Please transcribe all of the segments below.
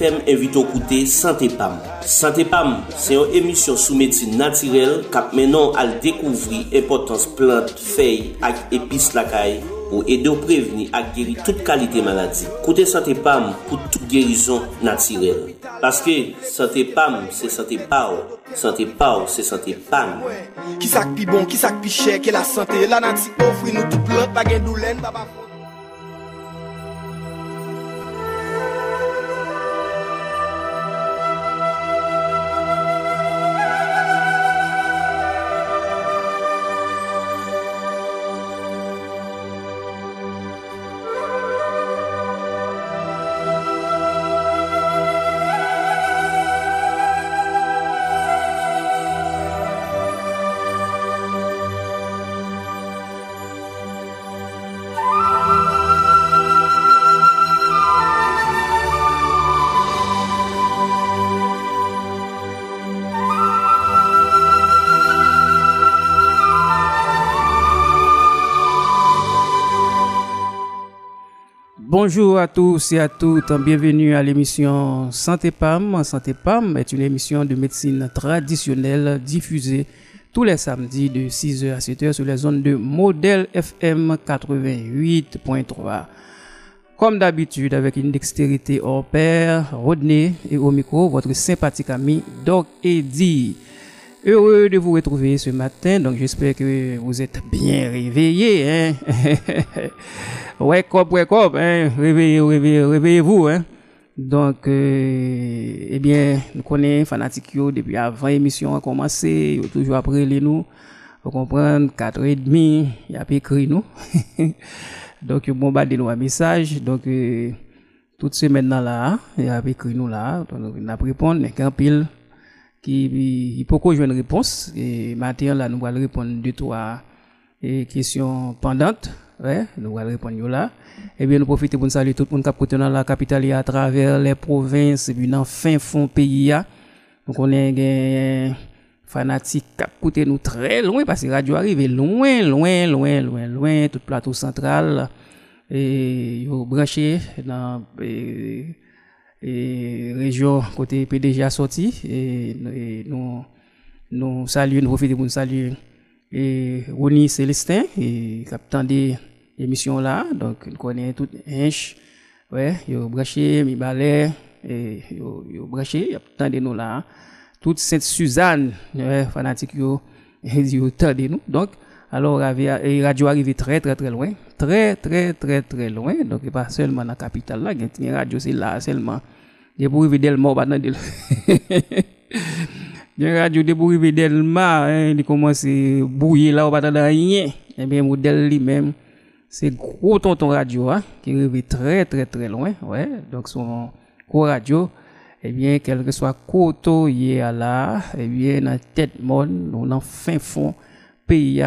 FM evito koute Santé Pam. Santé Pam se yon emisyon sou medsin natirel kap menon al dekouvri impotans plant, fey ak epis lakay pou ede ou preveni ak geri tout kalite maladi. Koute Santé Pam pou tout gerison natirel. Paske Santé Pam se Santé Pao, Santé Pao se Santé Pam. Kisak pi bon, kisak pi chè, ke la Santé la nati ofri nou tout plant bagen doulen baba. Bonjour à tous et à toutes, bienvenue à l'émission Santé PAM. Santé PAM est une émission de médecine traditionnelle diffusée tous les samedis de 6h à 7h sur les zones de modèle FM 88.3. Comme d'habitude, avec une dextérité hors pair, Rodney et au micro, votre sympathique ami Doc Eddy. Heureux de vous retrouver ce matin, donc j'espère que vous êtes bien réveillés. Hein? wake up, wake up, hein, réveillez, réveillez, réveillez-vous, hein. Donc, euh, eh bien, nous connaissons fanatiques depuis avant l'émission a commencé, yo toujours après les nous, vous comprenez, quatre et demi, il a écrit nous. donc, ils bombardé nous un message, donc, euh, toute semaine là, il a écrit nous là, donc, on a répondu, mais qu'un pile, qui, peut jouer une réponse, et maintenant là, nous allons répondre deux, trois, et questions pendantes, Ouais, nous allons répondre là. Et eh bien, nous profitons pour saluer tout le monde qui dans la capitale à travers les provinces, et puis dans fin fond pays. Donc, on est des fanatiques qui écoutent nous très loin parce que la radio arrive loin, loin, loin, loin, loin, tout plateau central. Et branché dans et, et région côté PDG a sorti. Et, nous, nous saluons, nous profitons pour saluer. Et Ronnie Célestin, capitaine des émission là donc on connaît tout inch ouais yo branché mi balai et yo yo branché y a tant de nous là. Toute sainte Suzanne ouais fanatique yo yo nous. Donc alors radio arrive très très très loin. Très très très très loin. Donc pas seulement dans la capitale là une radio c'est là seulement. De pour arriver Delma pas dans une radio de pour arriver Delma hein, il commence bouiller là pas dans rien eh bien modèle lui-même c'est gros tonton radio hein, qui arrive très très très loin ouais. Donc son gros radio eh bien quel que soit koto y a là eh bien dans tête monde on en fin fond pays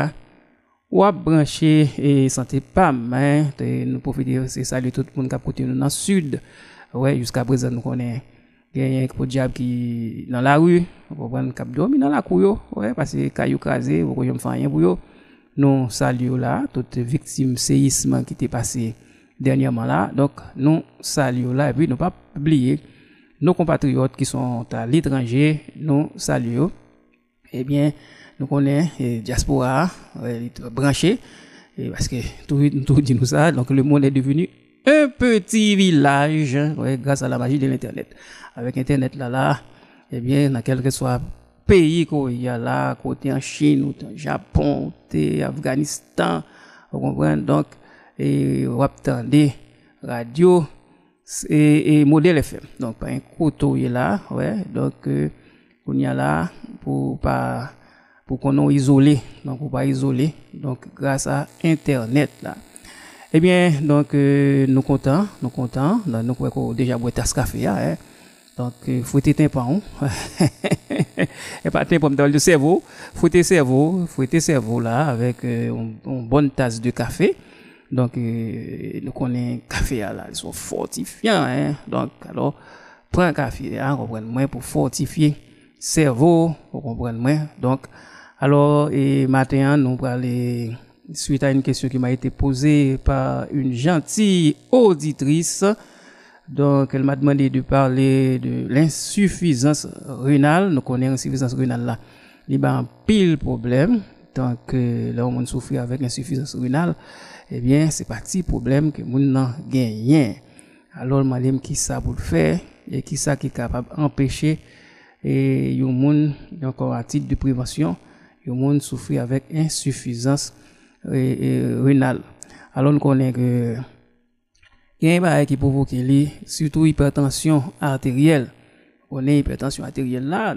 ou à brancher et santé pam hein nous profiter c'est saluer tout qui a côté nous dans sud ouais jusqu'à présent nous connaît il un diable qui dans la rue on prendre cap dormir dans la cour ouais parce que caillou crasé vous pouvez faire rien pour yo nous saluons là toutes les victimes séisme qui étaient passées dernièrement là. Donc, nous saluons là et puis nous pas oublier nos compatriotes qui sont à l'étranger, nous saluons. Eh bien, nous connaissons la diaspora branchée parce que tout, tout dit nous ça. Donc, le monde est devenu un petit village grâce à la magie de l'internet. Avec internet là là, eh bien, dans quel que soit pays qu'il y a là, côté en Chine, ou en Japon, ou Afghanistan, vous comprenez? Donc, et vous attendez radio et, et modèle FM. Donc, pas un côté là, ouais. Donc, euh, on y a là pour pas, pour qu'on soit isolé. Donc, pour pas isoler. Donc, grâce à Internet là. Eh bien, donc, euh, nous comptons, nous comptons, nous pouvons déjà boire tasse café, hein. Donc, il faut être tympan. Et pas tympan dans le cerveau. Faut être cerveau, faut être cerveau là avec euh, une, bonne tasse de café. Donc, euh, nous connaissons café là, ils sont fortifiants. Hein? Donc, alors, prends un café, hein, comprenez moi pour fortifier cerveau, vous comprenez moi. Donc, alors, et matin, nous allons suite à une question qui m'a été posée par une gentille auditrice Donc, elle m'a demandé de parler de l'insuffisance rénale. Nous connaissons l'insuffisance rénale là. Il y a un pile problème. Tant que là, on souffre avec l'insuffisance rénale, eh bien, c'est parti problème que nous n'en gagnons. Alors, madame, qui ça pour le faire et qui ça qui est capable d'empêcher et yon moun encore à titre de prévention yon moun souffrir avec insuffisance rénale. Alors nous connaissons que il y a qui provoque li, surtout hypertension artérielle. On est hypertension artérielle là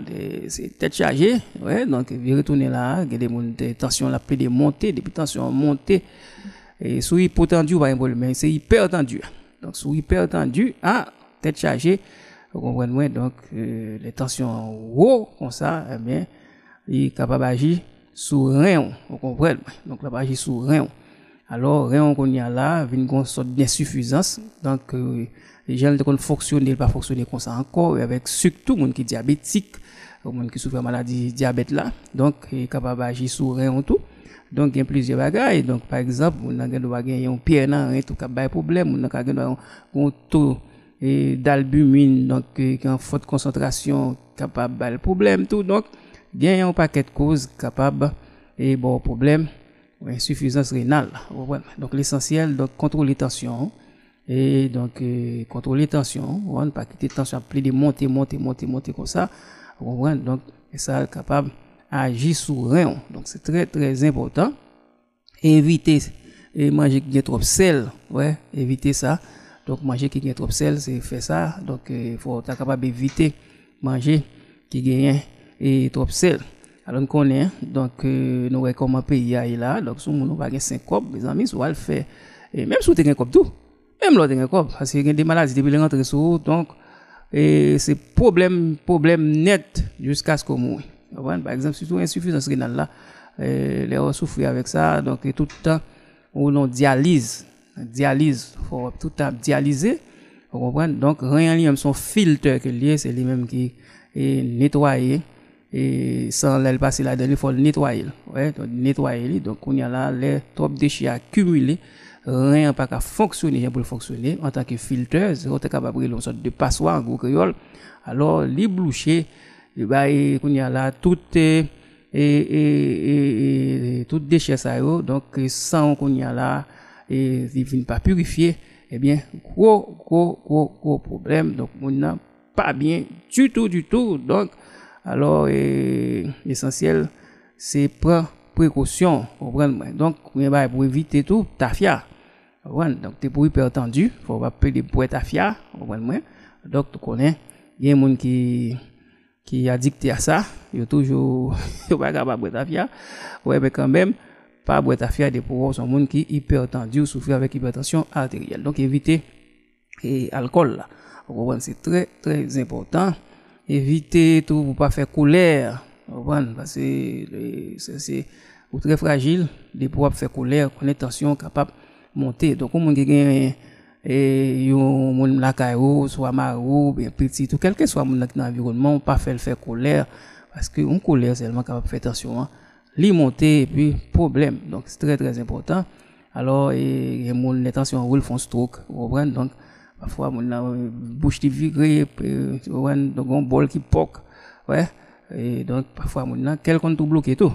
c'est tête chargée. Ouais donc il retourner là il y a des moun tension la plus de monter des tensions montées. Et sous hypotendu pas un problème c'est hypertendu. Donc sous hypertendu ah tête chargée. Vous comprenez? Donc euh, les tensions en haut comme ça eh bien il est capable d'agir sous rein vous comprenez? Donc là agir sous rein. Alors rein qu'on y a là vient une sorte d'insuffisance donc euh, les gens qui fonctionner pas fonctionner comme ça encore. Avec surtout monde qui diabétique monde qui souffre de maladie diabète là. Donc il est capable d'agir sous rein tout. Donc il y a plusieurs bagages donc par exemple on a gagné un pierre dans un tout cas problème. On a gagné un taux et d'albumine donc qui en forte concentration capable de problème tout. Donc a un paquet de causes capables et bon problème insuffisance rénale donc l'essentiel donc contrôler tension et donc euh, contrôler tension on ne pas quitter tension plus de monter monter monter monter comme ça donc ça capable agir sur rien donc c'est très très important. Éviter et manger trop sel ouais éviter ça. Donc, manger qui gagne trop sel, c'est faire ça. Donc, il euh, faut être capable d'éviter manger qui gagne et trop sel. Alors, nous connaissons, donc, euh, nous comment pays est là. Donc, si nous avons 5 copes, mes amis, soit le faire. Et même si vous avez un cop tout, même l'autre un cop, parce qu'il y a des maladies depuis le rentrée sur donc, et c'est problème, problème net jusqu'à ce qu'on mouille. Par exemple, surtout insuffisance rénale là, les gens souffrent avec ça, donc, tout le temps, on a dialyse dialyse, faut tout à dialyser. Vous comprenez? Donc, rien même son filtre que lié, c'est lui-même qui est nettoyé. Et sans l'air passer là-dedans, il faut le nettoyer. Ouais, donc, nettoyer. Donc, on y a là, les trop déchets accumulés. Rien pas qu'à fonctionner pour fonctionner en tant que filtre. C'est capable de une sorte de passoire en gros créole. Alors, les bloucher, bah, qu'on y a là, tout est, et, et, et, et, tout déchet ça, donc, sans qu'on y a là, et viennent pas purifier, eh bien, gros, gros, gros, gros problème. Donc, on n'a pas bien du tout, du tout. Donc, alors, l'essentiel, c'est prendre précaution. Donc, pour éviter tout, tafia. Donc, t'es pour hypertendu, faut pas payer des boîtes tafia. Donc, tu connais, il y a des gens qui, qui addicté à ça. Il a toujours, pas capable de tafia. Ouais, mais quand même, pas boire ta fière des pouvoirs son monde qui hypertendu ou souffre avec hypertension artérielle. Donc éviter et alcool là. C'est très très important. Éviter tout pour pas faire colère. Parce que c'est très fragile de pouvoir faire colère, qu'on tension capable monter. Donc on qui gagne et yon moun la caillou soit marou bien petit tout quel que soit mon environnement pas faire faire colère parce que on colère seulement capable de faire tension hein li monter et puis problème. Donc c'est très très important. Alors et, mon intention roule font stroke, vous comprenez? Donc parfois mon euh, bouche qui donc un bol qui poque. Ouais. Et donc parfois mon quelqu'un tout bloqué tout.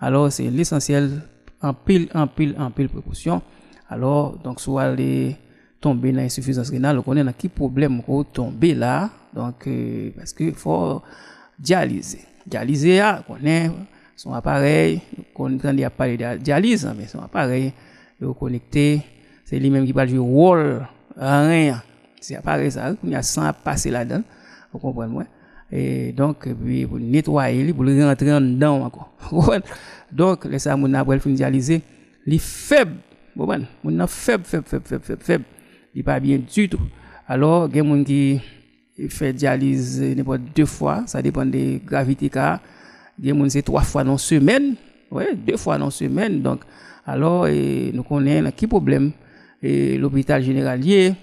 Alors c'est l'essentiel en pile en pile en pile précaution. Alors donc soit les tomber dans l'insuffisance rénale, on connaît dans qui problème qu'on tomber là. Donc euh, parce que faut dialyser. Dialyser, on connaît son appareil, il a parlé de dialyse, mais son appareil, il est connecté, c'est lui-même qui parle du rôle, rien. C'est appareil ça, il y a sans passer là-dedans, vous comprenez moi? Et donc, puis, pour nettoyer, pour le rentrer en dedans encore. donc, les ça, mon après fin dialyser, il est faible, vous comprenez, mon faible, faible, faible, faible, faible. Il n'est pas bien du tout. Alors, il y a des gens qui fait dialyse n'importe deux fois, ça dépend de la gravité il y a c'est trois fois dans semaine, ouais, deux fois dans semaine. Donc, alors, nous connaissons qui problème? Et l'hôpital généralier,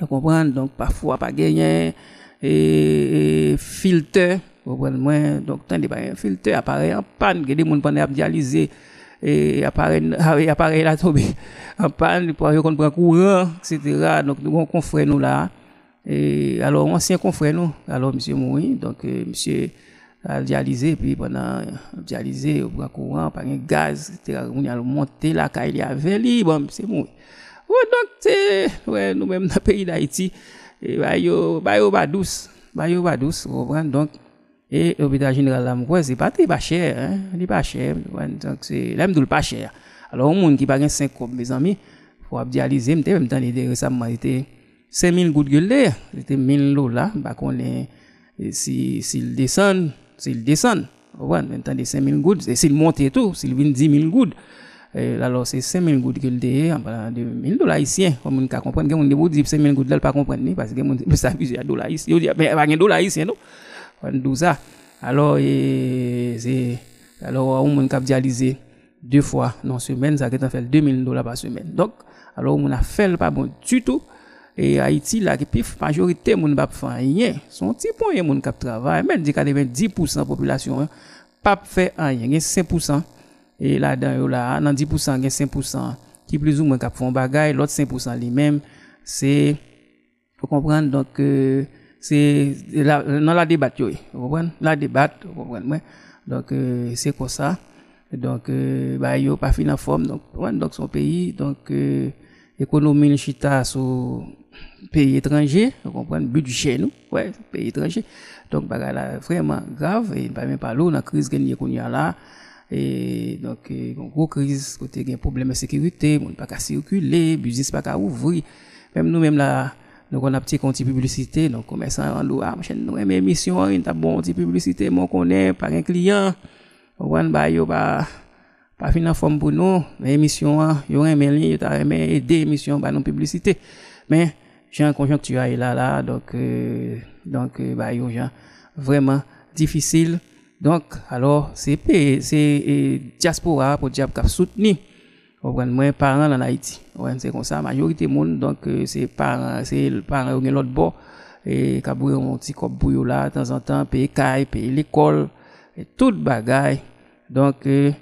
vous comprenez, donc parfois pas gagné, et, et filtre, vous comprenez, donc, tant pas un filtre, appareil en panne, a des gens qui dialyser, et appareil appareil là tombé en panne pour qu'on prend courant etc donc nous avons confrère nous là et alors ancien confrère nous alors monsieur Moui donc euh, monsieur a dialysé puis pendant dialysé au prend courant par un gaz etc on a monté la caille avec lui bon c'est Moui Ou donk te, wè nou mèm nan peyi d'Haïti, e, bayo ba douz, bayo ba douz, wè donk, e l'hôpital general la mkwè, se pati pa chèr, li pa chèr, wè donk se, lèm doul pa chèr. Alors, ou moun ki pa gen 5 kop, mè zanmi, pou ap dialize, mte mèm tan lide resamman, ite 5.000 gout gul de, ite 1.000 lou la, bakon lè, si, si l desan, si l desan, wè, mèm tan de 5.000 gout, si l monte tout, si l vin 10.000 gout, alors, c'est 5000 gouttes le en parlant de 1000 dollars ici. Comme on comprendre, que on dit 5000 gouttes pas comprendre, parce que on s'abuse à dollars ici. Il dit, mais, pas un dollar ici, non? on ça. Alors, alors, on a dialysé deux fois la semaine, ça fait 2000 dollars par semaine. Donc, alors, on a fait pas bon du tout. Et Haïti, la majorité, mon pas faire rien. Son petit mon cap travail, même 90% de la population, hein, pas fait rien, 5%. Et là-dedans, là, dans 10%, il y a 5% qui plus ou moins cap font bagay, l'autre 5% lui-même, c'est, faut comprendre, donc, euh, c'est dans la débat vous comprenez? La débat vous comprenez? Donc euh, c'est comme ça. Donc euh, bah yo pas fin en forme donc donc son pays donc euh, économie chita sur pays étranger vous comprenez? Budget nous ouais pays étranger. Donc bah là vraiment grave et pas même pas l'eau la crise qu'on y a là et donc euh, une gros crise côté gain problème de sécurité monde pas qu'à circuler business pas qu'à ouvrir même nous même là donc, on a petit compte publicité. Donc, commerçant en ah, chaîne, nous, mais émission, il a bon petit publicité, moi, connaît, par un client. On bah, yo, bah, pas fin forme pour nous. Mais émission, yo, un mail, yo, t'a aimé aider émission, bah, non publicité. Mais, j'ai un conjoncture là, là, donc, euh, donc, euh, bah, yo, j'ai vraiment difficile. Donk, alor, se pe, se e, diaspora pou diap kap souteni, wapwen mwen paran lan Haiti. Wapwen se kon sa, majorite moun, donk se paran, se paran ou gen lot bo, e kabouye ou monti kop bouyo la, tan zan tan, peye kay, peye l'ekol, e tout bagay. Donk, e,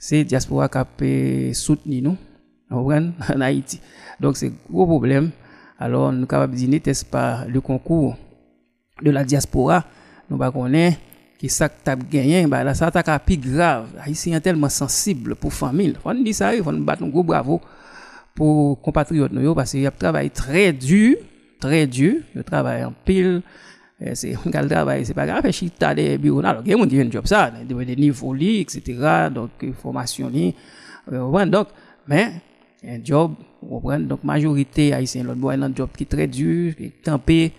se diaspora kap e, souteni nou, wapwen lan Haiti. Donk se gro problem, alor nou kapab di netes pa le konkou de la diaspora, nou ba konen, connaître qui ça que tu gagné, bah là, ça t'a plus grave. Haïtien tellement sensible pour famille. Faut dire ça, il faut nous battre un gros bravo pour compatriotes nous, parce qu'ils travaillent très dur, très dur. Ils travaillent en pile. C'est un travail, c'est pas grave, chita des bureaux. Alors, il y a des gens qui job ça, des niveaux, etc. Donc, formation, euh, donc, mais, un job, donc, majorité haïtien, l'autre boy, un job qui est très dur, qui est campé,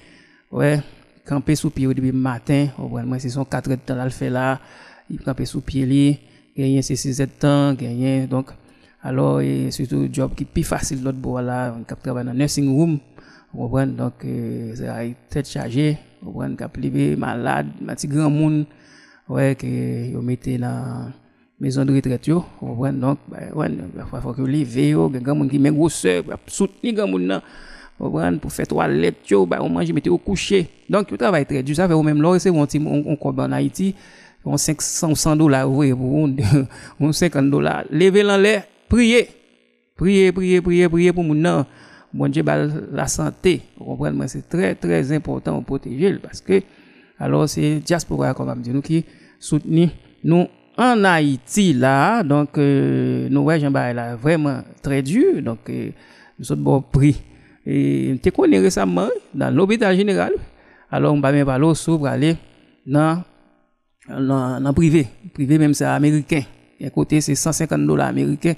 ouais, camper sous pied depuis le matin. Moi, c'est son 4 heures de temps à le faire là. Il camper sous pied lui. Gagner ses 6 heures de temps. Gagner, donc, alors, et surtout, job qui est plus facile l'autre bout là. On travaille dans nursing room. Vous comprenez? Donc, euh, c'est tête chargée. Vous comprenez? Cap levé, malade, un petit grand monde. Ouais, que, vous mettez dans, maison de retraite yo vous comprenez? Donc bah, ouais il faut que lever yo grand monde qui met grosseur soutenir grand monde pour faire toilette, bah, on mange, mettez au coucher. Donc, le travail très dur. Ça fait au même là, c'est on, on, on, en Haïti, on 500, 100 dollars, oui, pour on, 50 dollars. Levez l'en l'air, priez. Priez, priez, priez, priez pour mon Bon Dieu, bah, la santé. Vous comprenez? C'est très, très important pour protéger parce que, alors, c'est diaspora, comme on dit, nous qui soutenons nous en Haïti, là. Donc, euh, nous, ouais, Jean-Baptiste, là, vraiment très dur. Donc, euh, nous sommes bon prix. Et tu connais récemment dans l'hôpital général. Alors, on va même sur pour aller dans, dans, privé. Privé, même c'est américain. Et c'est 150 dollars américains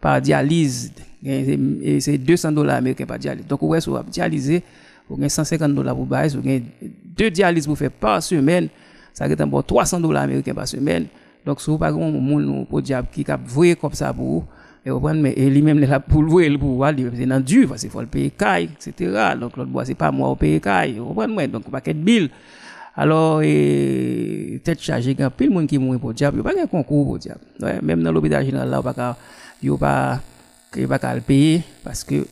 par dialyse. Et c'est 200 dollars américains par dialyse. Donc, ouais, si vous dialyser, vous avez 150 dollars pour vous avez deux dialyses pour faire par semaine. Ça va être 300 dollars américains par semaine. Donc, si vous pas de monde pour diable qui a voué comme ça pour vous, et vous mais lui-même là pour le voir pour voir c'est dans dur parce qu'il faut le payer caille etc donc l'autre bois c'est pas moi au payer caille vous comprenez donc paquet de bill. Alors et tête chargée quand pile monde qui mourir pour diable. Pas un concours pour diable. Ouais, même dans l'hôpital général là pas yo pas que pas le payer parce que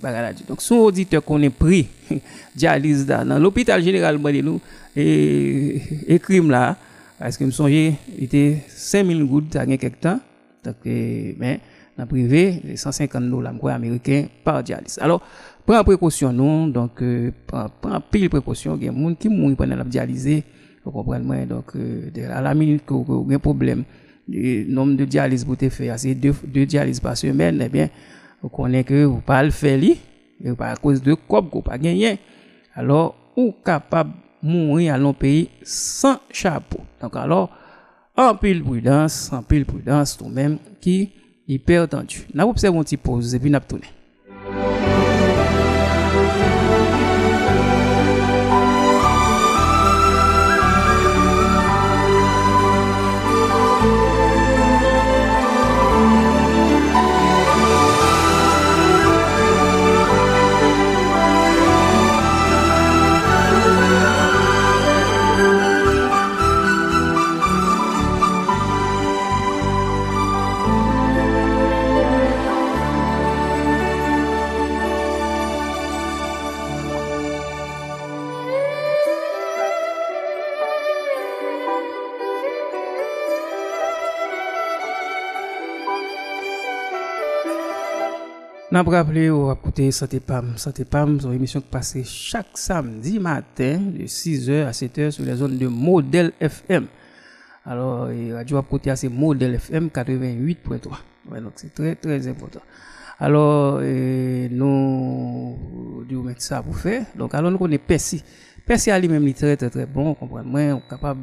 donc son auditeur qu'on est pris dialyse dans l'hôpital général nous et et crime là parce que me songeais il était 5000 gouttes à quelques temps. Donc, mais dans privé, 150 dollars américains par dialyse. Alors, prends précaution non, donc euh, prends, pile précaution, il y a des gens qui mourent pendant la dialyse, vous comprenez donc euh, à la minute que vous avez un problème, le nombre de dialyse pour te faire, c'est deux, deux dialyses par semaine, eh bien, vous connaissez que vous pas le faire, et pas à cause de quoi vous pas gagné. Alors, ou capable de mourir à l'on pays sans chapeau. Donc alors, en pile prudence, en pile prudence, tout même, qui hyper tendu. N'a observé un petit pause et puis n'a tourné. N'a pas rappelé ou écouter Santé Pam. Santé Pam, c'est une émission qui passe chaque samedi matin de 6h à 7h sur les zones de Modèle FM. Alors, Radio à côté c'est Modèle FM 88.3. donc c'est très très important. Alors, nous devons mettre ça pour faire. Donc, alors nous connaissons Percy. Percy à lui-même, est très très très bon, comprenez-moi, on est capable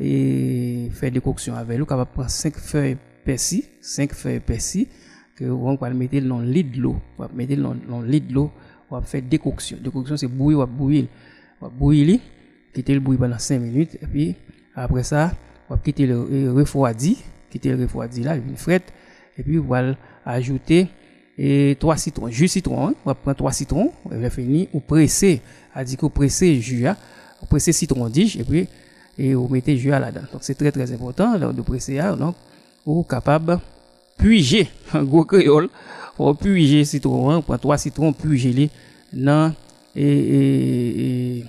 de faire des coctions avec lui, capable de prendre 5 feuilles Percy, 5 feuilles Percy on va mettre dans lit de l'eau on va mettre dans lit de l'eau on va faire décoction décoction c'est bouillir on va bouillir on va bouillir quitter le bouillir pendant 5 minutes et puis après ça on va quitter le refroidi quitter le refroidi là une frette et puis on va ajouter et trois citrons jus citron hein. on va prendre trois citrons on va finir ou presser a dit que presser jus hein. on presser citron dige et puis et on mettez jus là-dedans donc c'est très très important de presser hein. donc ou capable puiger en gros créole on puiger citron on prend trois citrons puiger dans et et,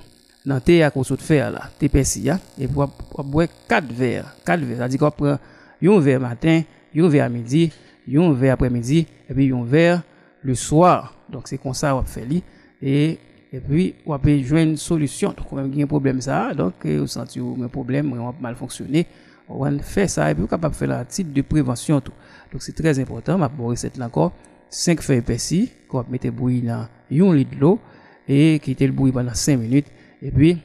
dans thé à cause de fer là thé persil et pour boire quatre verres quatre verres. C'est-à-dire qu'on prend un verre matin un verre midi un verre après-midi et puis un verre le soir. Donc c'est comme ça on fait et et puis on peut jouer une solution. Donc même un problème ça. Donc vous sentez un problème on mal fonctionner on fait ça. Et puis capable de faire un titre de prévention tout. Donc c'est très important. Ma recette là encore. 5 feuilles persil qu'on va mettre bouillir dans 1 litre d'eau et quitter le bouillir pendant 5 minutes. Et puis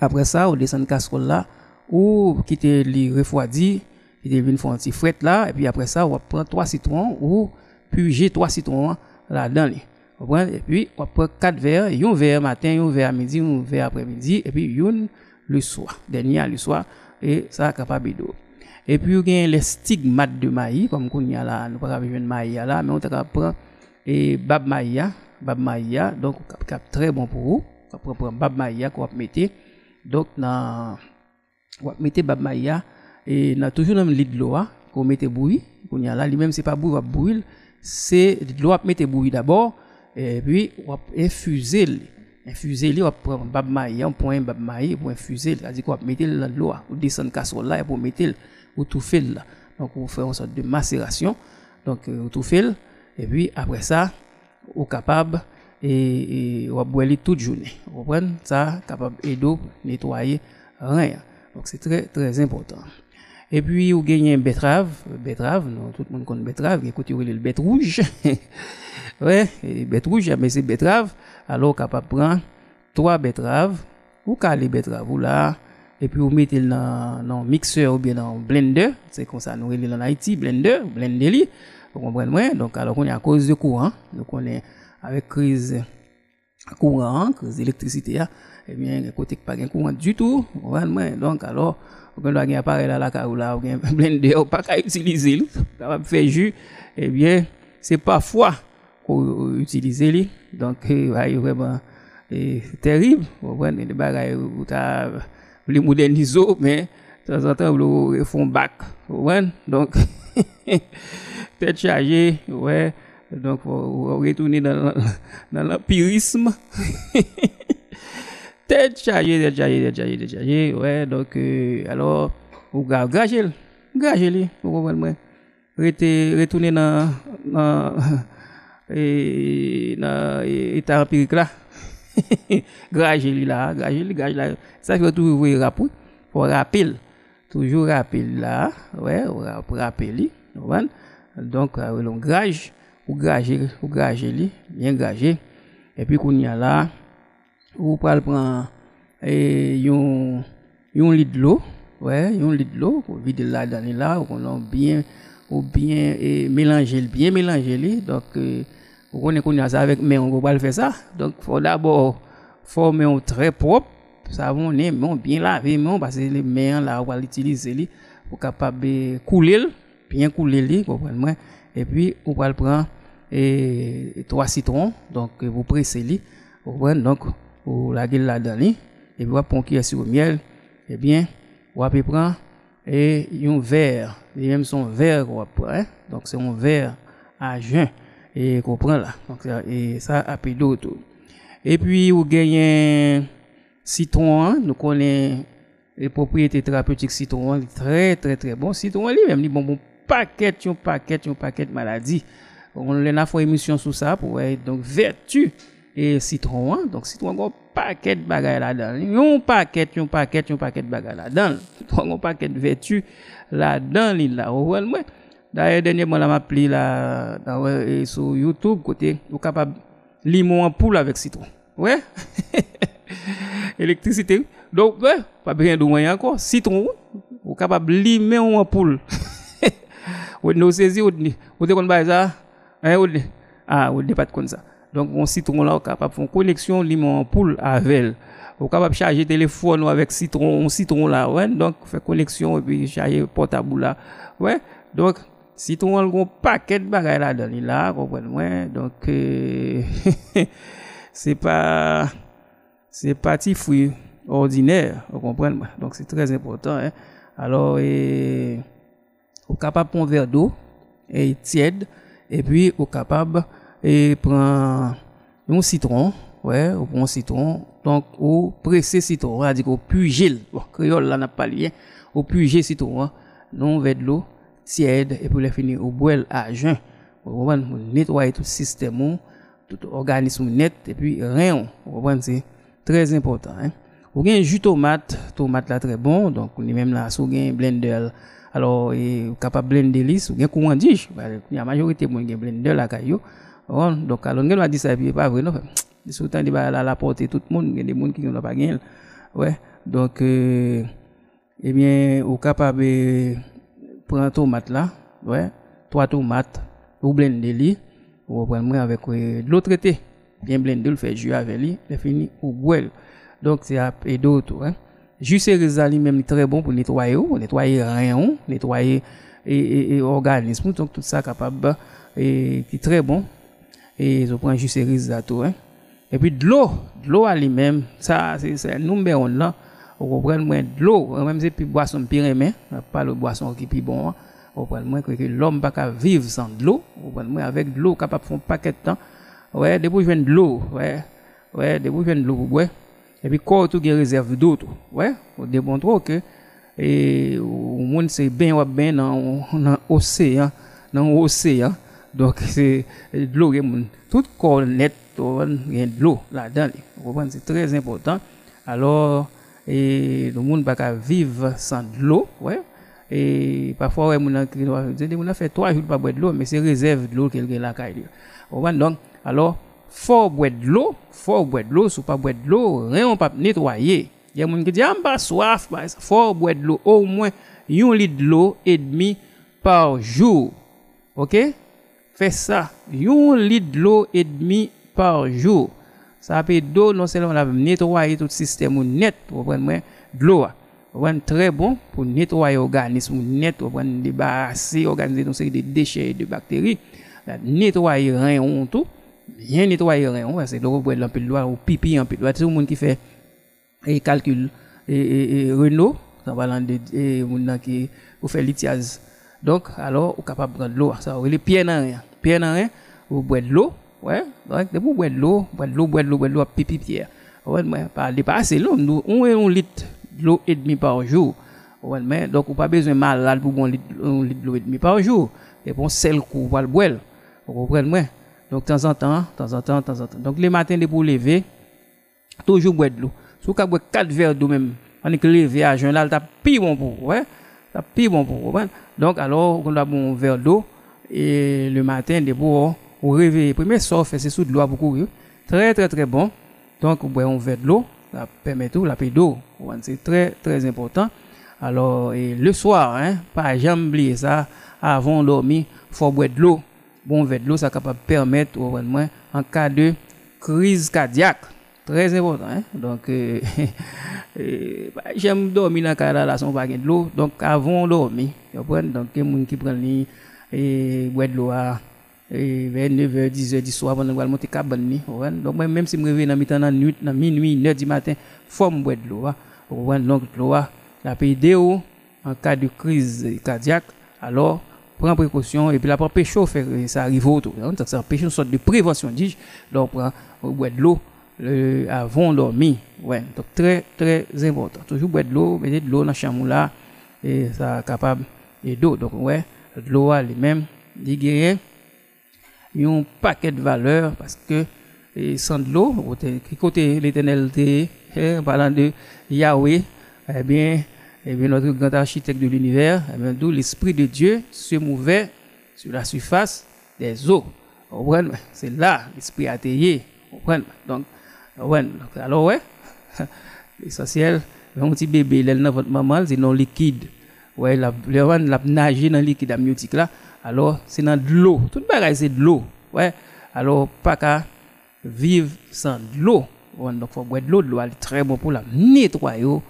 après ça on descend casserole là ou quitter le refroidi quitter le faire un petit fret là et puis après ça on va prendre 3 citrons ou puger 3 citrons là. Dedans et puis on va prendre 4 verres un verre matin un verre midi un verre après-midi et puis une le soir dernier le soir et ça capable d'eau et puis, il y a les stigmates de maïs, comme qu'on y a là, nous pas de maïs là, mais on t'a prendre et bab maïs, bab maïs, donc cap très bon pour vous. On prendre bab maïs qu'on mettre. Donc, na, on mettre bab maïs et na toujours dans lit l'eau, qu'on mette bouillir, qu'on y a là, lui-même c'est pas bouillir, va bouillir, c'est l'eau mettre bouillir d'abord, et puis on infuser infuser li on prend bab maïs, on prend bab maïs pour infuser, c'est-à-dire qu'on va mettre dans l'eau, ou descendre casserole là et pour mettre ou tout fait là. Donc, on fait une sorte de macération. Donc, euh, tout fait. Et puis, après ça, on capable et, et on va boire toute journée. Vous comprenez? Ça, capable d'eau, nettoyer rien. Donc, c'est très, très important. Et puis, vous gagnez une betterave. Betterave, non, tout le monde connaît betterave. Écoutez, vous le bête rouge. ouais, rouge, mais c'est betterave. Alors, capable de prendre trois betteraves. Ou caler betterave, ou là, et puis vous mettez dans un mixeur ou bien un blender, c'est comme ça nous relève en Haïti, blender, blender li, vous comprenez Donc alors on est à cause de courant, donc on est avec crise courant, crise d'électricité, et eh bien côté pas de courant du tout, vous comprenez Donc alors on doit un appareil là là ou là, un blender ou pas qu'à utiliser, capable faire jus, et eh bien c'est parfois qu'on utilise donc c'est vraiment terrible, vous comprenez des bagages où les moderniser, mais de temps font? Donc, tête chargée, ouais. Donc, on retourner dans, dans l'empirisme. tête chargée, tête chargée, tête chargée, tête chargée, ouais. Donc, euh, alors, vous gagez, gagez, vous comprenez? dans, dans, E nan e, etan empirik la. graje li la, graje li, graje la. Sa ki wè tou wè rapou, wè rapil. Toujou rapil la, wè, wè rapil li, wè. Donk wè lon graje, ou graje, ou graje li, bien graje. E pi koun ya la, ou pral pran e, yon, yon li d'lo, wè, yon li d'lo, ou vide la dani la, ou konon bien... bien, et mélanger, bien mélanger donc, euh, vous connaissez ça avec mais on va pas faire ça. Donc, faut d'abord former un très propre, savon bon bien laver, mais parce que les mains là, on va l'utiliser pour capable couler, bien couler li, comprenez Et puis, on va le prendre et trois citrons, donc vous pressez li, vous donc vous la là-dedans et puis vous ponquer sur le miel, et bien, vous prendre et un verre, et même son verre, hein? donc c'est un verre à jeun et comprend là. Donc, et ça, après d'autres. Et puis, vous gagnez citron, hein. nous connaissons les propriétés thérapeutiques citron, très, très, très bon. Citron, lui-même, bon, bon, paquet, un paquet, un paquet de maladies. On a fait une émission sur ça pour donc vertu et citron, hein. donc citron, un paquet de bagages là-dedans. Un paquet, un paquet, un paquet de bagages là-dedans. Un paquet de vertu là-dedans, là. D'ailleurs, dernièrement, on m'a appelé là, sur YouTube, côté, vous capable limon en poule avec citron. Ouais. Électricité. Donc, ouais, pas bien de moyen encore. Citron, vous capable limer en poule. Vous nous saisi, vous vous qu'on va ça, hein, vous ah, vous pas comme ça. Donc, mon citron là, vous capable faire une connexion limon poule avec vous capable charger téléphone avec citron, citron là, ouais. Donc, faire connexion et puis charger portable là, ouais. Donc, si tu as un paquet de bagages là-dedans, là, comprenez-moi. Donc, euh, c'est pas, c'est pas petit fruit ordinaire, vous comprenez Donc, c'est très important, hein. Alors, et, vous capable prendre un verre d'eau, et tiède, et puis, vous capable, et prendre un citron, ouais, ou un citron, donc, ou presser citron, on va dire, au puger, bon, créole, là, n'a pas lien, au puger citron, hein, non, verre de l'eau, tiède et pour les finir au bois à jeun. Vous nettoyer tout système, tout l'organisme net et puis rien. Vous c'est très important. Hein. Vous avez un jus tomate, tomate là très bon, donc on est même là, vous avez un blender, alors vous capable de blender lisse, vous avez un courant dige, la majorité de gens blender là, caillou. Donc, alors, on va dire ça, pas vrai, non? C'est autant de la, porter tout le monde, il y a des gens qui n'ont pas gagné. Ouais. Donc, euh, eh bien, vous capable prend tomate là, ouais, trois tomates, ou blender li, ou prendre avec euh, de l'eau traité, bien blender, le faire jus avec lui, le fini ou boire. Donc c'est et d'autres, hein. Jus céréales même très bon pour nettoyer, nettoyer rien, nettoyer et, et, organisme, donc tout ça capable et qui très bon. E zo pran juse riz zato. E pi dlo, dlo a li men, sa se noumbe on lan, ou kompren mwen dlo, mwen se pi boason pi remen, pa lo boason ki pi bon an, ou kompren mwen kweke lom pa ka viv san dlo, ou kompren mwen avek dlo kapap fon paket tan, wè, debou jwen dlo, wè, wè, debou jwen dlo pou bwe, e pi kor tou gen rezerv do tou, wè, ou debon tro ke, e ou moun se ben wap ben nan, nan oseyan, nan oseyan, Donk se dlo gen moun. Tout kor net ton gen dlo la dan li. Wopan se trez impotant. Alors, e do moun baka vive san dlo. Ouais. E pafwa wè moun an kri do a fè. Moun an fè 3 joul pa bwè dlo. Men se rezèv dlo kel gen la kaj li. Wopan donk. Alors, fò bwè dlo. Fò bwè dlo. Sou pa bwè dlo. Reyon pa netwaye. Gen moun ki di an pa swaf. Fò bwè dlo. Ou mwen yon lit dlo et demi par jour. Ok? fè sa, yon lid lo et demi par jou. Sa apè do, non selon la netwaye tout sistem ou net, ou pren mwen dlo a. Ou pren tre bon pou netwaye organisme ou net, ou pren debarase organisme ton seri de dechè et de bakteri. La netwaye rayon tou, bien netwaye rayon, se lor ou pren l'ampil doa ou pipi l'ampil doa. Se ou moun ki fè e kalkul e, e, e reno, sa valan de e, moun nan ki ou fè litiaz. Donc, alors, vous êtes capable de prendre l'eau. Ça, vous les pieds dans rien. Pieds dans rien, vous boivez de l'eau. Ouais. Donc, dès que vous boivez de l'eau, boivez de l'eau, boivez de l'eau, boivez de l'eau, pipi pierre. Ouais, mais, pas, pas assez long. Nous, on est un litre d'eau et demi par jour. Ouais, mais, donc, vous pas besoin de malade pour un litre, d'eau et demi par jour. Et bon, sel coup, vous le boire. Vous comprenez, moi? Donc, de temps en temps, de temps en temps, de temps en temps. Donc, les matins, dès que vous levez, toujours boire de l'eau. Si vous boivez 4 verres d'eau même, on est que lever à jeun là, le pi bon pour, ouais. Bon pour. Donc alors on a un verre d'eau et le matin de pour vous réveiller. Premier sort c'est sous de l'eau beaucoup. Très très très bon. Donc vous boire un verre de l'eau, ça permet tout la paix d'eau. C'est très très important. Alors et le soir hein, pas jamais oublier ça avant de dormir, faut boire de l'eau. Bon verre de l'eau ça capable permettre au moins en cas de crise cardiaque Très important. Hein? Donc, euh, euh, bah, j'aime dormir dans la là, son pas de l'eau. Donc, avant de dormir, donc, il y a des gens qui prennent et boire de l'eau à vers 9h, 10h du soir, pendant que monter cabane. Donc, même si je me réveille dans la nuit, dans minuit, 9h du matin, il faut de l'eau. Donc, l'eau, la paix en cas de crise cardiaque, alors, prends précaution et puis la pas chauffer, ça arrive autour. Ça empêche une sorte de prévention, dis Donc, prends boire de l'eau avant dormir. Ouais, donc très très important. Toujours boire de l'eau, mettre de l'eau dans la chambre là et ça capable et d'eau. Donc ouais, de l'eau elle même il a un paquet de valeurs parce que et sans de l'eau, côté l'éternel hein, parlant de Yahweh, eh bien, eh bien notre grand architecte de l'univers, eh bien, d'où l'esprit de Dieu se mouvait sur la surface des eaux. C'est là l'esprit a été. Donc, Ouwen, alo wè, esensyel, yon ti bebe lèl nan vant mamal, se nan likid. Ouwen, lèl wan lap nage nan likid amyotik la, alo se nan dlo. Tout bagay se dlo. Ouwen, alo pa ka viv san dlo. Ouwen, donk fò bwè dlo, dlo al tre bon pou la netwayo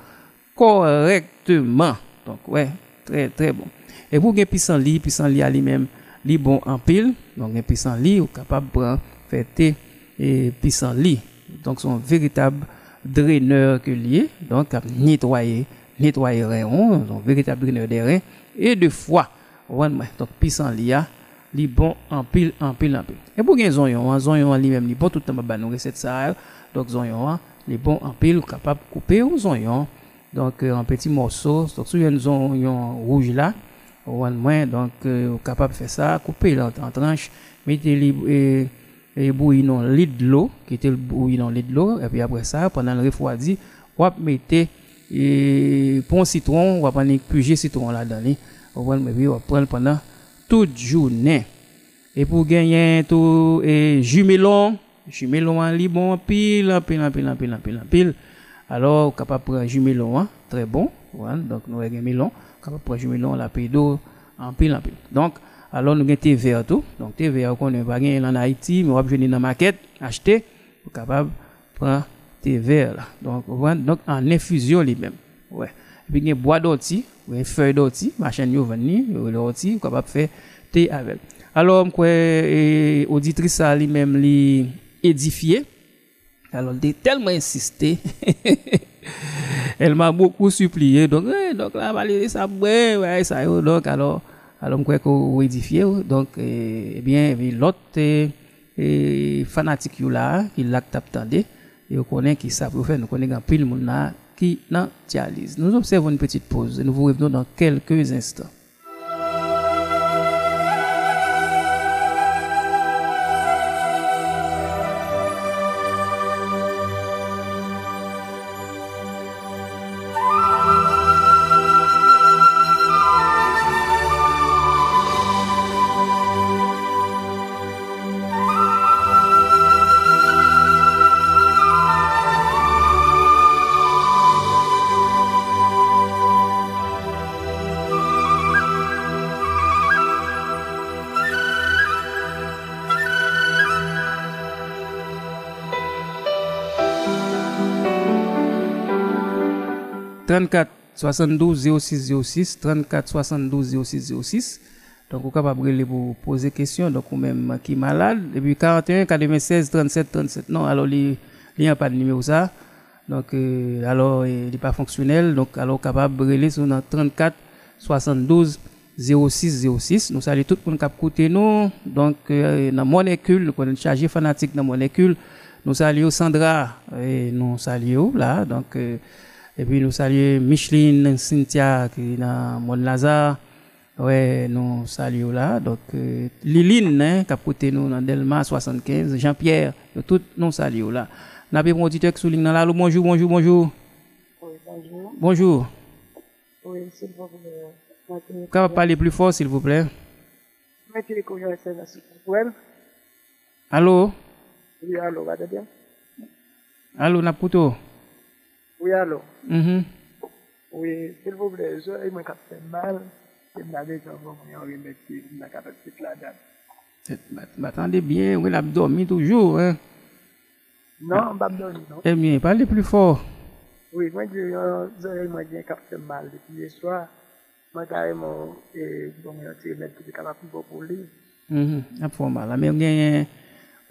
korektman. Donk wè, tre, tre bon. E pou gen pisan li, pisan li a li mèm. Li bon an pil, donk gen pisan li, ou kapab bran fè te e pisan li. Donc, son véritable draineur que lié, donc, à nettoyer, nettoyer les reins, son véritable draineur des reins. Et de fois, donc, puissant lié, li bon en pile, en pile, en pile. Et pour gen zon yon, zon yon lui-même, li bon tout le temps, bah, nous recette ça, donc, zon yon, li bon en pile, capable de couper ou zon yon, donc, euh, en petits morceaux, donc, si une zon yon rouge là, ou moins, donc, euh, capable de faire ça, couper là en tranche, mettez li, et bouillir dans lit de l'eau, qui était bouillir dans lit de l'eau, et puis après ça, pendant le refroidi, on mettre et pour citron, on va prendre plusieurs citron là-dedans, on va on prendre pendant toute journée. Et pour gagner tout et jumelon, jumelon en bon pile, pile, pile, pile, pile, pile. Alors, capable prendre jumelon, hein, très bon, donc nous avons melon, capable prendre jumelon la d'eau en pile, en pile. Donc, alon nou gen TVA tou, donk TVA ou konen bagen lan Haiti, mwen wap jweni nan maket, achete, ou kapab pran TVA la. Donk, donk an infusyon li men. Ouais. Epi gen boa doti, ou gen fey doti, machen yo veni, ou doti, ou kapab fe te avel. Alon mkwen e, auditrisa li men li edifiye, alon de telman insisté, el man boku supliye, donk, eh, donk la valide sa bwe, ouais, sa yo, donk, alon, alon kwe ko edifiye ou, donk ebyen eh, eh evi lot eh, fanatik yo la, ki lak tap tande, yo konen ki sa pou fè, nou konen gan pil moun na ki nan dialyse. Nou observons une petite pause et nous vous revenons dans quelques instants. 34 72 06 06, 34 72 06 06. Donc, vous pouvez pour poser question. Donc, ou même qui est malade. Et puis, 41 96 37 37. Non, alors, il n'y a pas de numéro ça. Donc, euh, alors, il n'est pas fonctionnel. Donc, alors, capable de brûler sur 34 72 06 06. Nous saluons tout le monde qui a écouté nous. Donc, euh, dans molécule, nous avons chargé fanatique dans molécule. Nous saluons Sandra et nous saluons là. Donc, euh, et puis nous saluons Micheline, Cynthia qui est dans Mon Lazare. Ouais, nous saluons là. Donc, euh, Liline, hein, qui a porté nous dans Delma 75, Jean-Pierre, nous tous nous saluons là. Nous avons un auditeur qui souligne là. Allô, bonjour, bonjour, bonjour. Oui, bonjour. Bonjour. Oui, s'il vous plaît. Quand parler plus fort, s'il vous plaît? Allô? Oui, allô, va bien? Allô, Naputo? Oui, allô? Mm-hmm. Oui, s'il vous plaît, je vais me capter mal. Je vais me dire que je vais me dire que je vais me dire M'attendez bien, oui, l'abdomen toujours. Hein? Non, pas abdomen, non. Eh bien, parlez plus fort. Oui, moi, je euh, vais me dire capter mal. Depuis hier soir, moi, carrément, je vais me dire que je vais mm-hmm. ah, pour lui. Hum, apwa mal. La men gen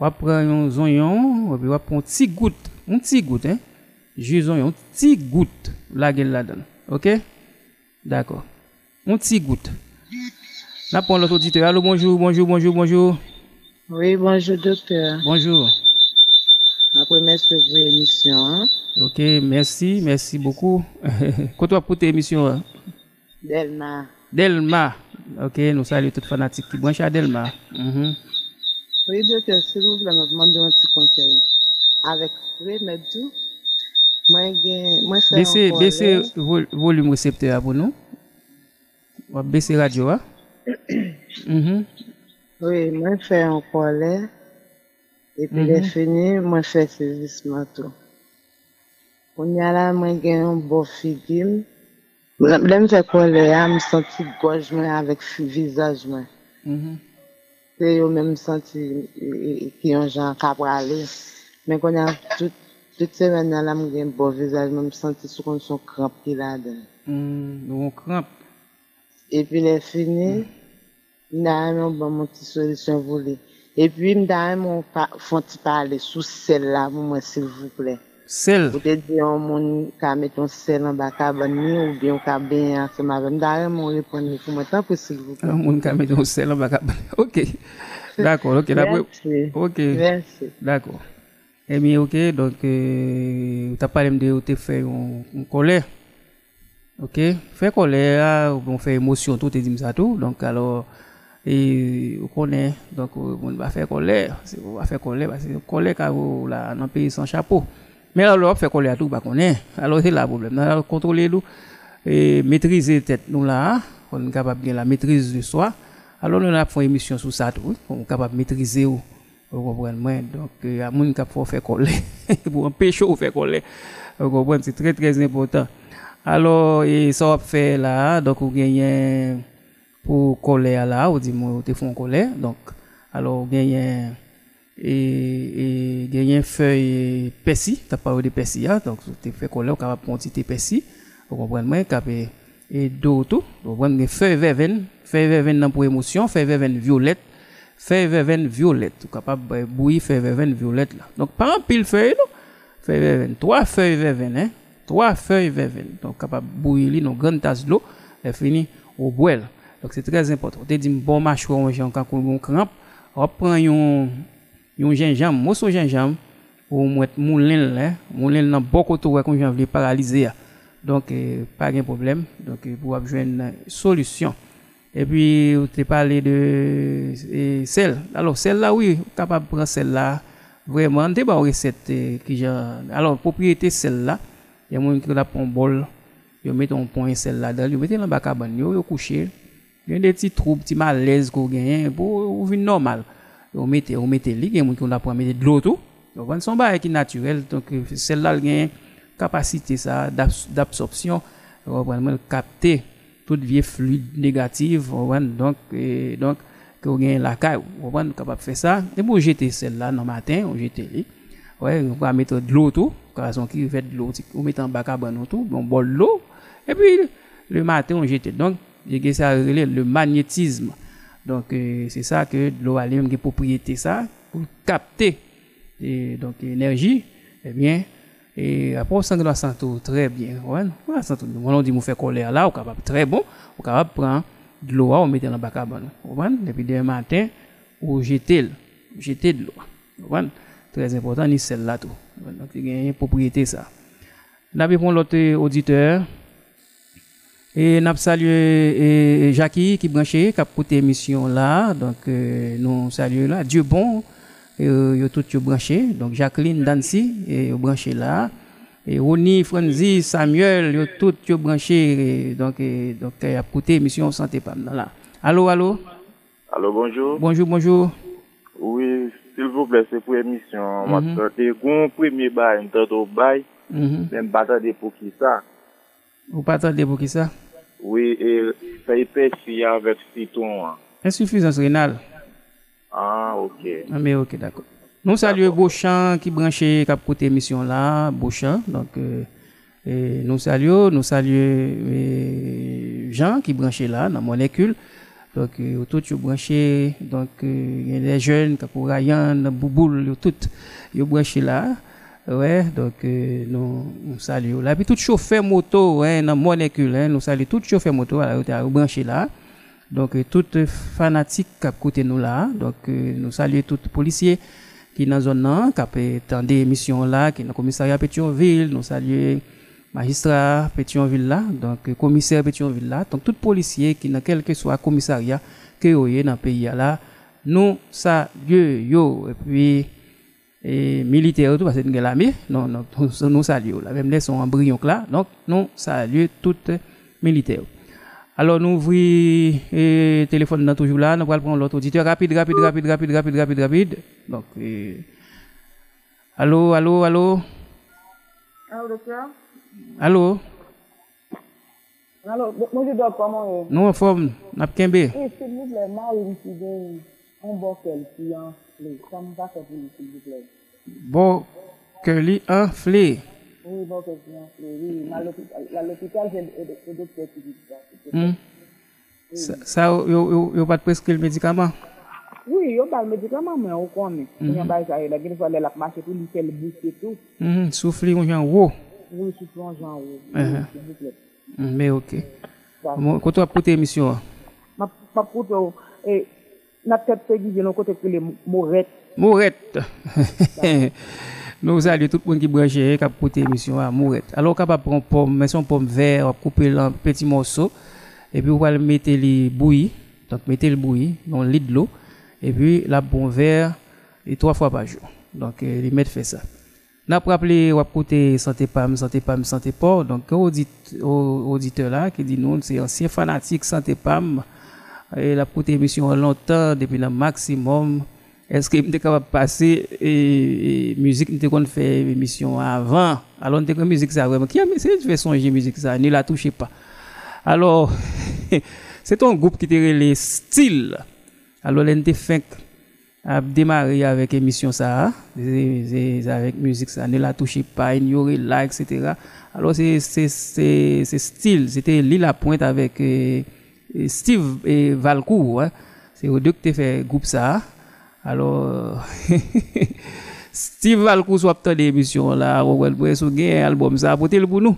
wap pran yon zonyon, wap pran ti gout. Un ti gout, eh? Jus zonyon, un ti gout la gen la dan. Ok? D'accord. Un ti gout. La pon l'autre auditeur. Allô, bonjour, bonjour, bonjour, bonjour. Oui, bonjour docteur. Bonjour. Après, merci pour l'émission. Hein? Ok, merci, merci beaucoup. As pour émission, hein? Delma. Delma. Ok, nous saluons toutes fanatiques qui branchent à Delma. Mhm. Oui, docteur, s'il vous plaît, me demander un petit conseil. Avec remède tout, moi, gen- colère. vol- volume récepteur pour nous. On va baisser radio. Hein? Mhm. Oui, fais un colère. Et puis, Mhm. les fini, moi, fais saisissement tout. On y a là, moi, gen un beau figure. Là, me fait colère, me senti gorge, moi, avec fi- visage, moi. Mhm. C'est yo senti aller. Mais quand a tout toute semaine là, me gen bon visage, même senti sous comme son crampe qui là dedans. Mm, on crampe. Et puis les fini, n'a un bon mon petite solution voulée. Et puis m'da mon font parler sous celle-là pour moi s'il vous plaît. Sel. Ou te di yon moun ka sel an baka ou bien ka ben ensemble avec m'da mon répondre pour moi tant que s'il vous plaît. Un moun ka sel en bas. Ok. D'accord, ok. Merci. Ok. Merci. D'accord. Eh ok. Donc, euh, tu as parlé de te faire une, colère. Ok. Faire colère, on fait émotion, tout est dit ça tout. Donc, alors, et on connaît. Donc, euh, on va faire colère. On va faire colère parce que colère, quand on dans un pays sans chapeau. Mais alors, on fait colère tout, bah, qu'on est. Alors, c'est là le problème. Alors, contrôler nous et maîtriser tête nous là, on est capable de la maîtrise de soi. Alors, nous avons fait une émission sur ça tout. On est capable de maîtriser. Vous comprenez Donc, il y a des gens qui font faire colère. Pour empêcher de faire colère. Vous comprenez C'est très, très important. Alors, et ça faire là, donc, vous gagnez pour colère là, ou dit moi, vous te font colère. Donc, alors, vous gagnez et, gagnez feuille persil, tu as parlé de persil, hein, donc, te fait colère, vous capable un petit persil. Vous comprenez moi et d'eau tout. Vous comprenez feuille verveine, feuille pour émotion, feuille verveine violette fey veven violet. Ou kapap bouyi fey veven violet la. Donk pa an pil fey nou. Fey veven. 3 fey veven. Eh? 3 fey veven. Donk kapap bouyi li nou gran tas lo. E fini ou bouel. Donk se trez impotant. Te di mbon machou an jan kakou yon kramp. Wap pran yon, yon jenjam. Moso jenjam. Ou mwet moulen le. Moulen nan bokoto wè kon jan vle paralize ya. Donk eh, pa gen problem. Donk eh, pou wap jwen solusyon. Et puis, vous avez parlé de sel. Alors, celle-là, oui, capable de prendre celle-là. Vraiment, des bonnes recettes euh, qui genre. Alors, propriété celle-là, il y a moins qui la prend bol, ils mettent un point celle-là dedans, ils mettent dans le bac à bain, ils couchent. Il y a des petits troubles, petits malaises qu'on gagne pour vivre normal. Ils mettent, ils mettent les, il y a moins qui la prend mettre de l'eau tout. Donc, on son bail qui est naturel, donc euh, celle-là, elle a capacité ça d'absorption, on va capter toute vieille fluide négative, donc, et donc, que vous gagnez la caille, on voit, capable de faire ça. Et pour jeter celle-là dans le matin, on jette les. Ouais, on va mettre de l'eau tout, quand qui fait de l'eau, on met en bac à tout, on boit de l'eau, et puis, le matin, on jette. Donc, il ça relève le magnétisme. Donc, euh, c'est ça que l'eau a une propriété, ça, pour capter, donc, l'énergie, eh bien, et après, on la santé très bien. Ouais, la santé, on dit, on fait colère là, on capable très bon, on capable prendre de l'eau, on met dans le bac à banane. Ouais, et puis demain matin, on jette, jeter de l'eau. Très important, ni celle-là tout. Donc, il y a une propriété ça. Puis pour l'autre auditeur, Et nous salué et Jackie qui branché, qui a écouté l'émission là. Donc, euh, nous saluons là. Dieu bon, euh, tout yo branché. Donc, Jacqueline Dancy, et yo branché là. Et Ronnie, Franzi, Samuel, yo tout yo branché. Et, donc, et, donc, a écouté l'émission Santé Pam là. Allô, allô? Allô, bonjour. Bonjour, bonjour. Oui, s'il vous plaît, c'est pour émission. Mm -hmm. Premier bail, un bail. Même pas pour qui ça? Vous pas pour qui ça? Oui, et fait pêcher avec citron. hein. Insuffisance rénale. Ah, ok. Ah, mais ok, d'accord. Nous saluons Beauchamp qui branché, qui a écouté l'émission là, Beauchamp. Donc, euh, et nous saluons, nous saluons euh, Jean qui branché là, dans molécule. Donc, euh, tout est branché. Donc, euh, il y a des jeunes, comme Ryan, Bouboul, tout, ils branché là. Ouais, donc euh, nous, nous saluons là. Puis tout chauffeur moto, ouais, dans molécule, hein, nous saluons tout chauffeur moto, là, qui est branché là. Donc, euh, tout fanatique qui côté nous là. Donc, euh, nous saluons tout policier qui est dans la zone qui tant des missions là, qui est dans le commissariat Pétionville. Nous saluons magistrat Pétionville là, donc euh, commissaire Pétionville là. Donc, tout policier qui est dans quel que soit commissariat que vous dans le pays là, nous saluons, yo, et puis, et militaire tout parce que nous l'armée non non nous, saluons là même les sont là donc nous saluons militaires Alors nous ouvrons le téléphone dans toujours là, nous allons prendre l'autre auditeur. Rapide, rapide, rapide, rapide, rapide, rapide, rapide. Donc, et... allô, allô, allô. Allô, docteur. Allô. Allô, bonjour, docteur, comment est Nous en forme, n'a pas bien. Et eh, s'il vous plaît, moi, je suis un bon quelqu'un, ça me va faire vous, s'il vous plaît. Bon, que lui, un flé. Oui, bon, oui, l'hôpital, c'est docteur qui dit ça. Sa hmm. yo pat preskri l medikaman? Oui, yo bal medikaman men yo konen. Yon bay sa yo la gen fwa lè lak mache pou li fè l bouche tout. Hmm, soufli yon jan wou? Oui, soufli yon jan wou. Mè ok. Koto ap kote emisyon? Map kote yo, nap tep te gize nou kote kile Moret. Moret! Nous saluons tout le monde qui branche qui a écouté l'émission à Mourette. Alors, capable prendre pomme, mettre son pomme vert, couper en petits morceaux, et puis vous allez mettre les bouillies, donc mettez le bouilli dans le lit de l'eau, et puis la pomme vert, et trois fois par jour. Donc, euh, les mettre fait ça. N'a pas rappelé, ou côté santé pam, santé pam, santé port. Donc, auditeur là, qui dit nous, c'est ancien fanatique santé pam, et la côté émission longtemps, depuis le maximum. eske mte kapap pase e, e müzik mte kon fè emisyon avan, alon mte kon müzik sa vreman, ki a mesej fè sonje müzik sa, ni la touche pa. Alors, se ton goup ki te rele stil, alon lente fènk ap demare avèk emisyon sa, avèk müzik sa, ni la touche pa, ignore la, etc. Alors, se stil, se te li la pointe avèk e, e Steve e Valcourt, se ou dek te fè goup sa, alo euh, Steve Valkous wap ta de emisyon la Rowell Bress ou gen albom sa apote l pou nou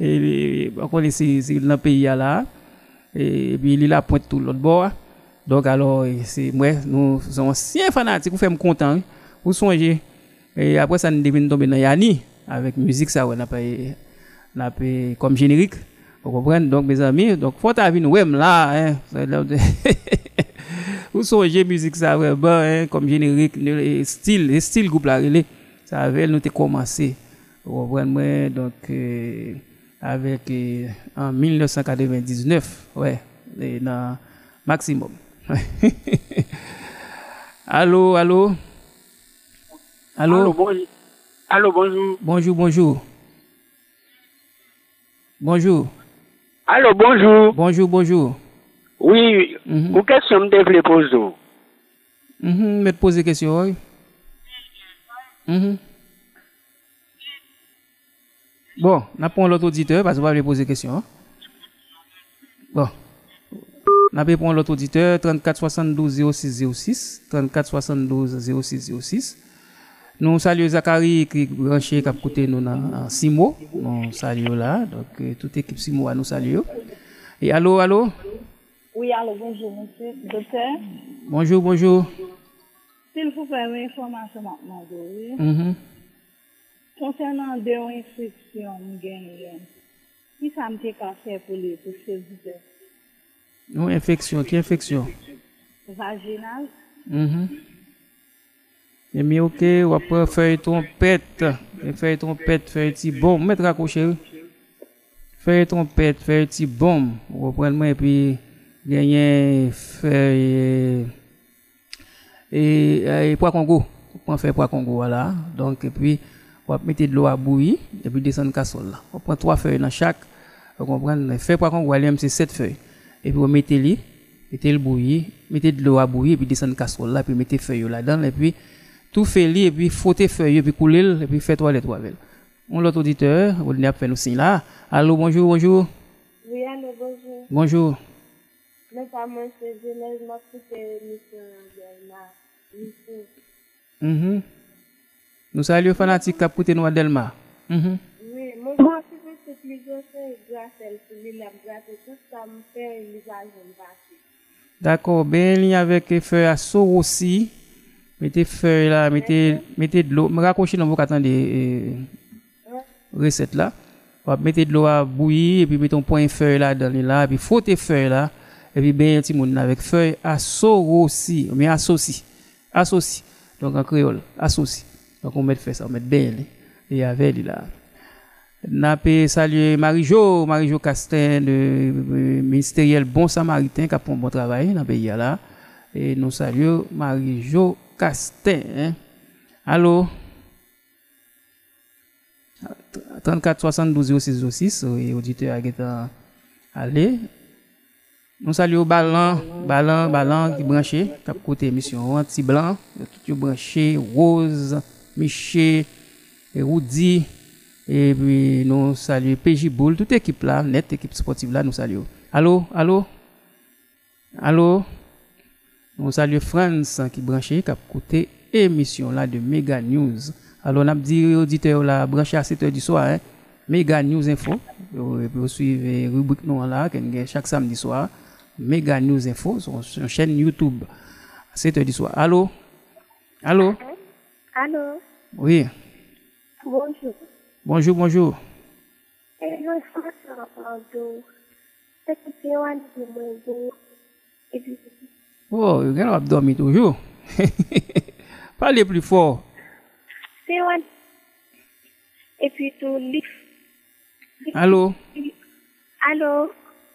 e akone si, si nan peyi ya la e bi li la pointe tout lot bo donk alo se mwen nou son sien fanatik ou fèm kontan ou sonje e apre sa nou devine tombe nan Yani avèk müzik sa wè na pe kom jenerik Ou kompren, donk, mes ami, donk, fwa ta vi nou wèm la, hein, Ou sonje müzik sa vreman, kom jenerik, stil, stil goup la rele, sa avel nou te komanse. Ou wèn mwen, donk, euh, avèk, an euh, 1999, wè, ouais, nan maksimum. Alo, alo? Alo? Alo, bonjou. Alo, bonjou. Bonjou, bonjou. Bonjou. Alo, bonjou. Bonjou, bonjou. Oui, Mhm. ou question me devez poser. Mhm, me poser question. oui. Mhm. Bon, n'a pas l'autre auditeur parce qu'on va lui poser question. hein. Bon. N'a pas l'autre auditeur 34 72 06 06 34 72 06 06. Nous saluons Zachary qui est branché qui a écouté nous dans Simo. Nous saluons là. Donc, euh, toute équipe Simo nous saluons. Et allô, allô? Oui, allô, bonjour, monsieur. Docteur. Bonjour, bonjour. S'il vous plaît, une information maintenant, oui. Mm -hmm. Concernant deux instructions, nous gagnons. Qui ça me fait faire pour les pour servir? Non, infection. Qui infection? Vaginale. Mm -hmm. E eh mi ok, wap fèy trompet, fèy trompet, fèy ti bom, met rakouche, fèy trompet, fèy ti bom, wap prenman epi ou reprendre moi et puis gagner feuille et, et pois Congo. On fait pois Congo, voilà. Donc, et puis, on va mettre de l'eau à bouillir, et puis descendre casserole là. On prend trois feuilles dans chaque, on comprend, feuille pois Congo, elle c'est sept feuilles. Et puis, on met les mettez le bouillir, mettez de l'eau à bouillir, et puis descendre casserole là, puis mettez feuille là-dedans, et puis tout fait li, et puis frottez feuille, et puis couler, et puis faites toilette avec. On l'autre auditeur, a signe là. Allô, bonjour, bonjour. Oui, allô, bonjour. Mwen sa mwen se jenèz mwen koute misyon Adelma. Misyon. Mm-hmm. Nou sa li yo fanatik kap koute nou Adelma. Mm-hmm. Oui, mwen mwen se koute se plizyon se e grasel, se li la grasel, tout sa mwen fe e li zajen baki. D'akor, ben li avèk e fè a sor osi. Mete fè la, mete d'lo. Mwen rakoshi nan mwen katan de e, reset la. Wap mete d'lo a bouyi, epi meton pon fè la dan li la, epi fote fè la. epi ben yon ti moun avek fey asorosi, men asosi, asosi, donk an kreol, asosi, donk on met fey sa, on met ben li, e ave li la. Na pe salye Marijo, Marijo Kasten, ministeriel bon samaritain, ka pon bon travay, na pe ya la, e nou salye Marijo Kasten. Alo, 34 72 06 06, ou e audite a getan ale, Nous saluons Balan, Balan, Balan qui branché, a côté émission, Anti Blanc, tout branché, Rose, Miché, Rudy, et puis nous saluons PJ Boule, toute équipe là, net équipe sportive là, nous saluons. Allô, allô, allô, nous saluons France qui branché, a côté émission là de Mega News. Alors, on a dit aux auditeurs là, branché à 7h du soir, hein, Mega News Info, et puis vous suivez rubrique nous là, chaque samedi soir, Mega News Info, sur, sur chaîne YouTube, à 7h du soir. Allô, allô, Allô, oui, bonjour. bonjour, bonjour. Puis, Oh, vous avez dormi toujours. Parlez plus fort. Allô, Allô,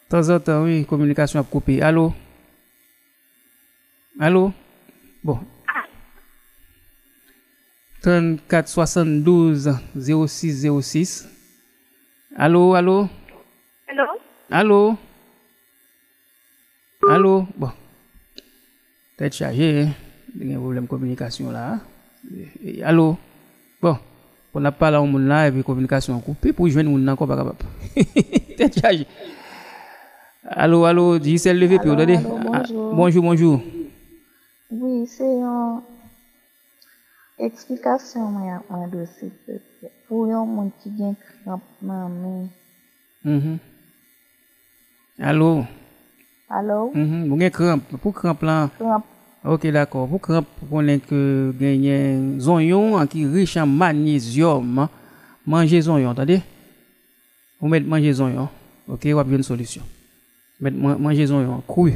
Tan zan tan, oui, komunikasyon ap koupe. Alo? Alo? Bon. 34 72 06 06. Alo, alo? Alo? Alo? Alo? Bon. Tèt chaje, gen problem komunikasyon la. Alo? Bon. Pon ap pala ou moun la, epi komunikasyon koupe, pou jwen moun nan ko bagabap. Tèt chaje. Allô, allô, c'est levé puis allô, Ah, bonjour. bonjour, bonjour. Oui, c'est une explication moi en dossier pour un monde qui vient crampe dans main. Mhm. Allô? Allô? Mhm. Vous avez crampe. Pour crampe là? Ok, d'accord. Pour crampe, pour qu'on que gagner zonyon qui est riche en magnésium. hein. Mangez zonyon, attendez. Vous mettez manger zonyon. Ok, vous avez une solution. met manjezon yo an kouy.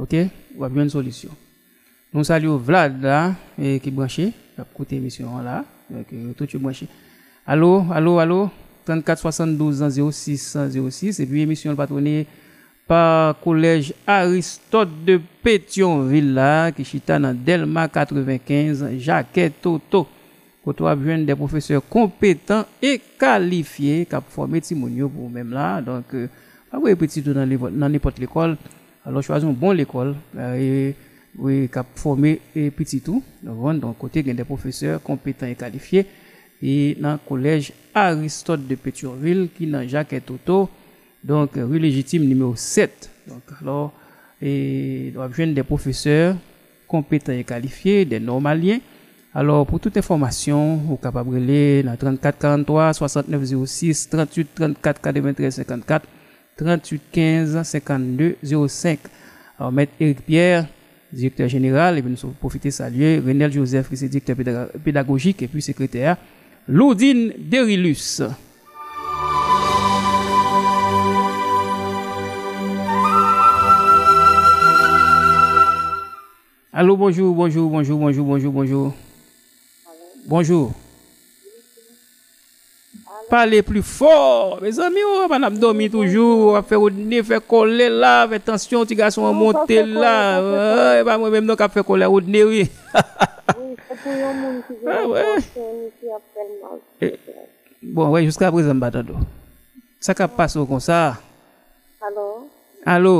Ok, wap jwen solisyon. Nou sali yo Vlad la, e, ki branche, kap koute emisyon la, e, ki tout yo branche. Alo, alo, alo, 34-72-06-06, e pi emisyon patronè par kolèj Aristote de Pétionville la, ki chita nan Delma 95, Jacques Toto. koto ap jwen de profeseur kompetan e kalifiye kap forme timounyo pou mèm la. Donk, euh, Ah pas vous petit dans n'importe l'école. Alors, choisissons une bonne école euh, et oui, qui a formé et petit tout. Donc, donc côté il y a des professeurs compétents et qualifiés et dans le collège Aristote de Pétionville qui est dans Jacques et Toto. Donc, rue légitime numéro 7. Donc, alors, et doit des professeurs compétents et qualifiés, des normaliens. Alors, pour toute information, vous pouvez appeler dans 34 43 69 06 38 34 93 54 38 15 52 05. Alors, Maître Éric Pierre, directeur général, et puis nous profiter saluer Renel Joseph, qui est directeur pédagogique et puis secrétaire, Laudine Derilus. Allô, bonjour, bonjour, bonjour, bonjour, bonjour, bonjour. Bonjour. Parle pli for. Me zami ou an ap domi toujou. Ape ou ne fe kole la. Fe tansyon ti gason an monte la. E pa mwen menm nou ka fe kole ou ne we. Bon we, jiska prezen batado. Sa ka passe ou kon sa. Alo. Alo.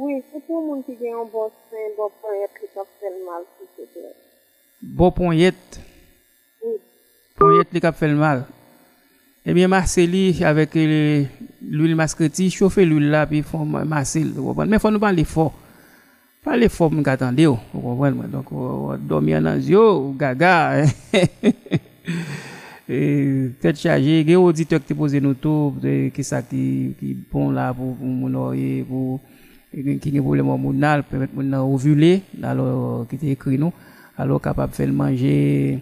Oui, se pou moun ki gen yon bon sen, bon pon yet li kap fel mal, si se de. Bon pon yet? Oui. Pon yet li kap fel mal? Oui. Bien, Marceli, avec l'huile masquetie, chauffer l'huile là, puis il faut masser. vous comprenez? Mais il faut nous parler fort. Parler fort, nous attendez. Vous comprenez? moi. Donc, on va dormir dans les yeux, gaga. Et tête chargée, il y a un auditeur qui te pose nous tout, de- qui ça qui, qui bon là pour, pour mon oreille, pour, qui a problème hormonal, permettre mon ovuler, alors, qui t'est écrit nous, alors capable de faire le manger,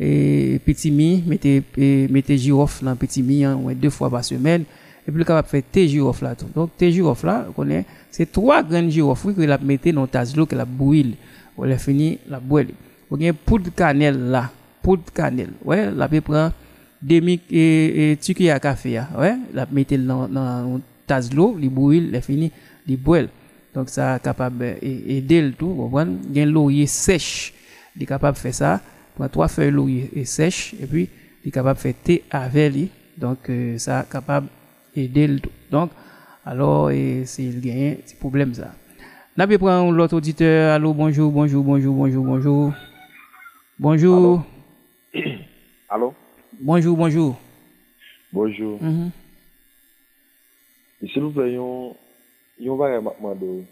et petit mi, mettez, e, mettez girofle dans petit mi, hein, ouais, deux fois par semaine, et puis le capable faire thé girofle là tout. Donc, thé girofle là, connaît, c'est trois graines girofle que la mettez dans tasse d'eau que la bouille, on l'a fini, la bouille. Vous avez poudre cannelle là, poudre cannelle. Ouais, la peut prendre demi et, et tuquille à café là, ouais, la mettez dans dans tasse d'eau, les bouille, l'a fini, les bouille. Donc ça capable aider le tout, vous comprenez? Gain laurier sèche, il capable faire ça. Prend trois feuilles laurier et sèche, et puis il est capable de faire thé avec lui. Donc, euh, ça capable d'aider le tout. Donc, alors, c'est le gain, c'est problème ça. N'a pas prendre l'autre auditeur. Allô, bonjour, bonjour, bonjour, bonjour, bonjour. Bonjour. Allô? Bonjour, bonjour. Bonjour. Mhm. Et S'il vous plaît, yon, yon va demandé.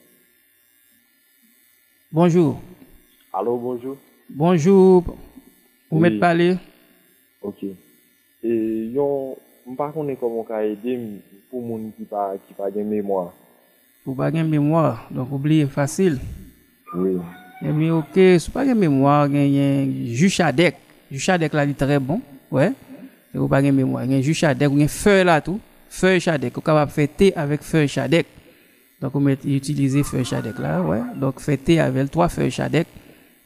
Bonjour. Allô, bonjour. Bonjour. Ou met pale? Ok. E yon, mpa konen komon ka edem pou moun ki pa, ki pa gen memwa. Ou pa gen memwa, donk oubliye fasil. Oui. Eh Emi ok, sou pa gen memwa gen yon juchadek. Juchadek la li tre bon, wè. Ouais. E ou pa gen memwa, gen juchadek ou gen fey la tou. Fey chadek, ou kapap fey te avèk fey chadek. Donk ou met utilize fey chadek la, wè. Ouais. Donk fey te avèl 3 fey chadek.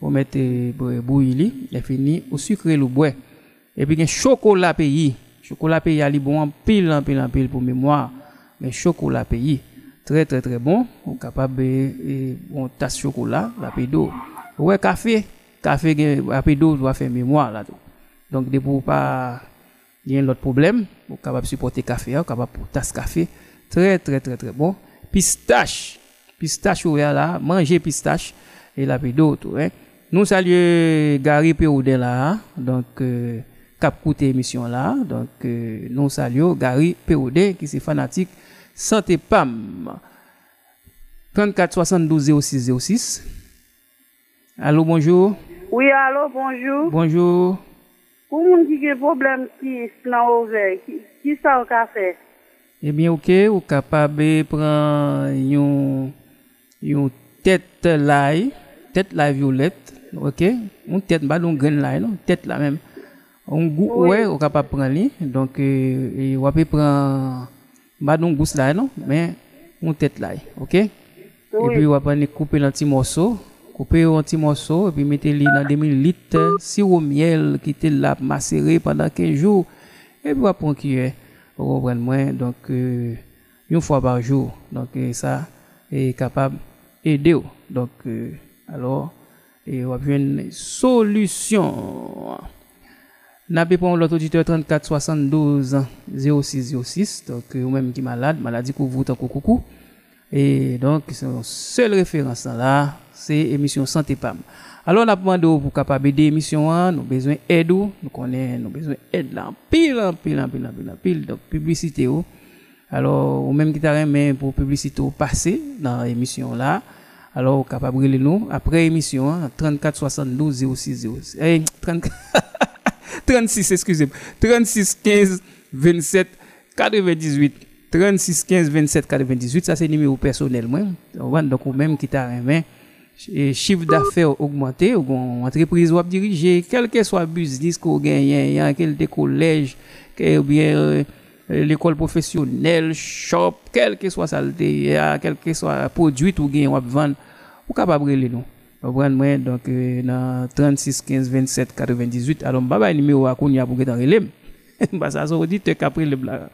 ou mette bouy li, le fini ou sukre lou bwe. Epi gen chokola peyi, chokola peyi a li bon an pil an pil an pil pou mèmoa, men chokola peyi, tre tre tre bon, ou kapab be yon tas chokola rapido. Ouwe kafe, kafe gen rapido ou dwa fe mèmoa la do. Donk de pou pa gen lot problem, ou kapab supporte kafe a, ou kapab pou tas kafe, tre tre tre tre bon. Pistache, pistache ouwe la, manje pistache, e rapido ou tou, hein. Nous saluons Gary Péroudé là, donc, euh, cap coûté émission là. Donc, euh, nous saluons Gary Péroudé qui est fanatique Santé PAM. 34 72 06 06. Allô, bonjour. Oui, allô, bonjour. Bonjour. Pour moun qui a problème qui dans oreille, qui ça au café? Eh bien, ok, ou capable prendre une, une tête l'ail, tête la violette, ok, un tèt mba don gren la, yon tèt la menm. On gout, oui. ouais, on capable prendre lui. Donc, euh, on peut prendre, bah, non, gousse là, non, mais on tête là, ok? Oui. Et puis, on va prendre couper un petit morceau, couper un petit morceau, et puis mettre lui dans 2 litres sirop miel qui était là, macéré pendant 15 jours. Et puis, on va prendre cuillère. Vous comprenez moins, donc, euh, une fois par jour. Donc, euh, ça est capable d'aider. Donc, euh, alors, E wap jwen solusyon. Nape pon lot auditeur 34 72 06 06. Tonk ou menm ki malade, maladi kou voutan kou kou kou. E donk se yon sel referans nan la, se emisyon Santé Pam. Alon ap mande ou pou kapabe de emisyon an, nou bezwen ed ou, nou konen nou bezwen ed lan pil, lan pil, lan pil, lan pil, lan pil. Donk publicite ou. Alon ou menm ki ta remen pou publicite ou pase nan emisyon la. Alors, capable de nous, après l'émission, hein, 34 72 06 06. Eh, 34 36, excusez-moi. 36 15 27 98. 36 15 27 98, ça c'est numéro personnel moi. Donc ou même qui t'a et chiffre d'affaires augmenté, ou entreprise ou diriger, quel que soit business qu'on gagne, quel que collège, que ou bien euh, l'école professionnelle, shop, quel que soit saleté, quel que soit produit ou gain ou à vendre, ou capable de nous. Vous moi, donc, euh, dans 36 15 27 98, alors, bye bye, numéro à qu'on y a pour dans relève. Bah, ça, ça, on dit, qu'après le blague.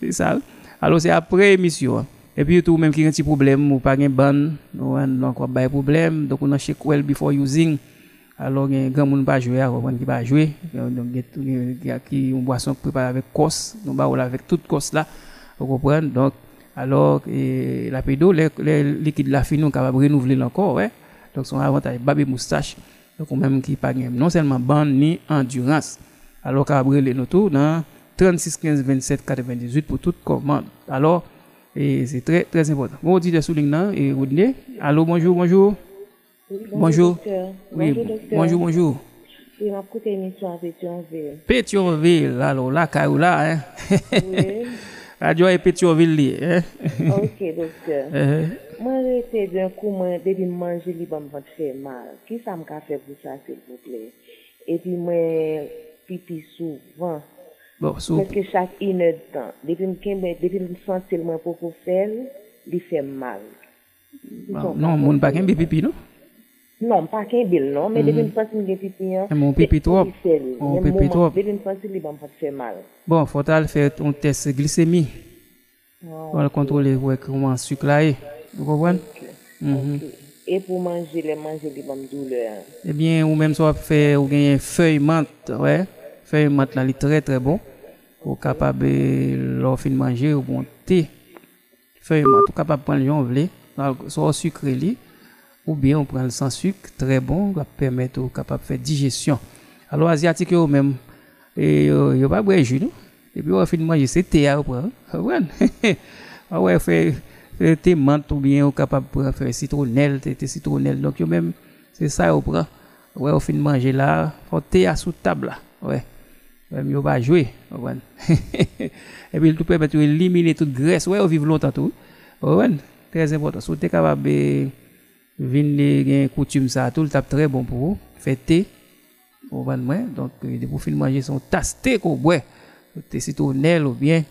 C'est ça. Alors, c'est après émission. Et puis, tout, même qui a un petit problème, ou pas un ban, donc, on a un problème, donc, on a check well before using. Alors gen grand monde pas jouer, on qui pas jouer. Donc il y a qui une boisson préparée avec cos, donc bah avec toute cos là. Vous comprenez? Donc alors la pédo les, liquides la fin nous capable renouveler encore ouais. Donc son avantage babi moustache donc même qui pas non seulement ban ni endurance. Alors capable les nous tout dans 36 15 27 98 pour toute commande. Alors c'est très très important. Bon dit et Rodney. Allô bonjour bonjour. Oui, bonjour. Bonjour, oui, bonjour, docteur. bonjour, bonjour. Oui, m'a écouté l'émission à Pétionville. Pétionville, alors là, Kaoula, hein? Oui. Radio et Pétionville, li, hein? Ok, docteur. Moi, j'étais d'un coup, moi, depuis manger, li, bon, me fait mal. Qui ça me fait pour ça, s'il vous plaît? Et puis, moi, pipi souvent. Bon, souvent. Parce que chaque une heure de temps, depuis que je me sens seulement pour faire, il fait mal. Bon, non, mon pas qu'un pipi, non? Non, pas qu'un bill, non, mais Mhm. depuis me sentir que pipi. Eh, mon pipi trop. Mon Mon pipi trop. Faire mal. Bon, faut tal faire ton test glycémie. Oh, On va contrôler ouais, comment sucre là est. Vous comprenez? Mhm. Et pour manger, les manger, il va me douleur. Eh bien, ou même soit faire ou gagner feuille menthe, ouais. Feuille menthe là, il est très très bon. Ou capable leur fin de manger ou bon thé. Feuille menthe, ou le vle, li, ou bien on prend le sans sucre, très bon, qui permet au capable de faire digestion. Alors, asiatique, eux même, et euh, ils pas boire jus, non? Et puis, on fin de manger, c'est thé à prendre. Ah ouais, fait, thé menthe ou bien on capable de faire citronnelle, thé citronnelle. Donc, eux même, c'est ça, on prend. Ouais, on fin de manger là, on thé à sous table là. Ouais. Même, ils pas jouer. et puis, tout permet d'éliminer toute graisse. Ouais, on vit longtemps tout. Ouais, très important. Si tu es capable vin li gen koutume sa tout, tap tre bon pou ou, fe te, ou bon, ban mwen, donk euh, de pou fin manje son tas te kou bwe, te sitou nel ou bien,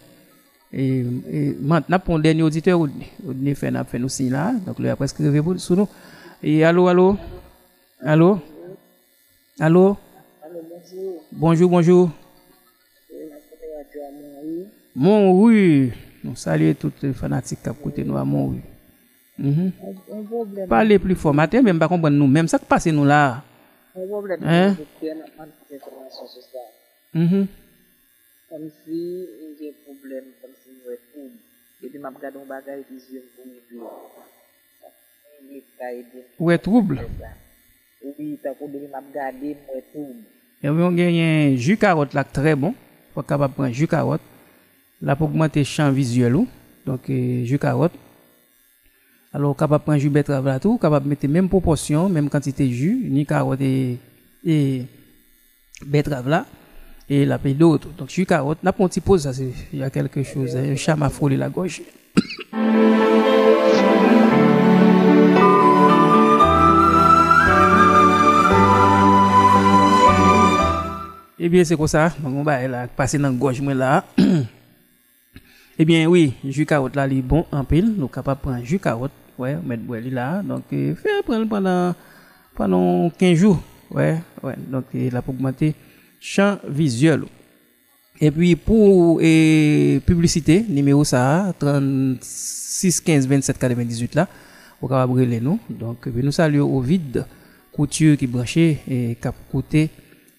e, e mant nap pon denye auditeur ou, ou dene fe nap fe nou sin la, donk le apres kreve pou sou nou, e alo, alo, alo, alo, alo bonjour, bonjour, bonjour, Monroui, nou salye tout fanatik kap kote nou a Monroui, Un problème. Parlez plus fort matin même pas comprendre nous même ça qui passe nous là Un problème. Hein? pas ça. Mhm. Comme si j'ai un problème, comme si tout. Et puis, m'a regardé un bagage et puis je vais aider. ouais trouble Oui, t'as qu'on devait m'a regardé, moi tout. Et on gagne un jus carotte là très bon. Jus carotte. Là pour augmenter champ visuel ou. Donc euh, jus carotte. Alors capable prendre jus betterave là tout, capable mettre même proportion, même quantité de jus, ni carotte et, et betterave là et la paix d'autres. Donc jus carotte, n'a pas un petit pause ça il y a quelque chose, un chat m'a frôlé la gorge. Eh bien, c'est comme ça. Donc, on va là, passer dans la gorge, moi là. eh bien, oui, jus carotte là, il est bon en pile. Nous capable de prendre jus carotte. Ouais, mettre boire lui là. Donc, euh, faire prendre pendant, pendant 15 jours. Ouais, ouais. Donc, là, pour augmenter champ visuel. Et puis, pour eh, publicité, numéro ça, 36 15 27 98 là, de brûler nous. Donc, euh, nous saluons au vide, couture qui branché et a côté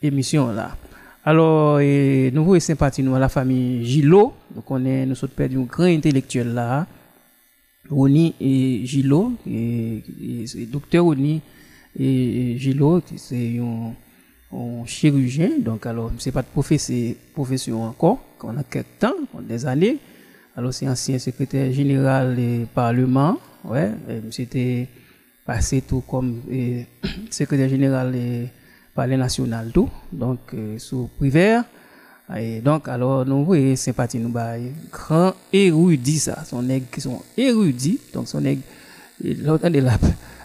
émission là. Alors, et, nous voulons sympathie nous à la famille Gilo. Donc, on est, nous sommes perdu un grand intellectuel là. Et, et docteur Gilo, qui c'est un, un chirurgien. Donc, alors, c'est pas de professeur, encore, qu'on a quelques temps, des années. Alors, c'est ancien secrétaire général du Parlement. Ouais, c'était passé tout comme secrétaire général du Palais national tout. Donc, euh, sous privé. Et donc, alors, nous voyons sympathie nous bail. Grand érudit, ça. Son nègre qui sont érudits. Donc, son nègre, l'autre de la,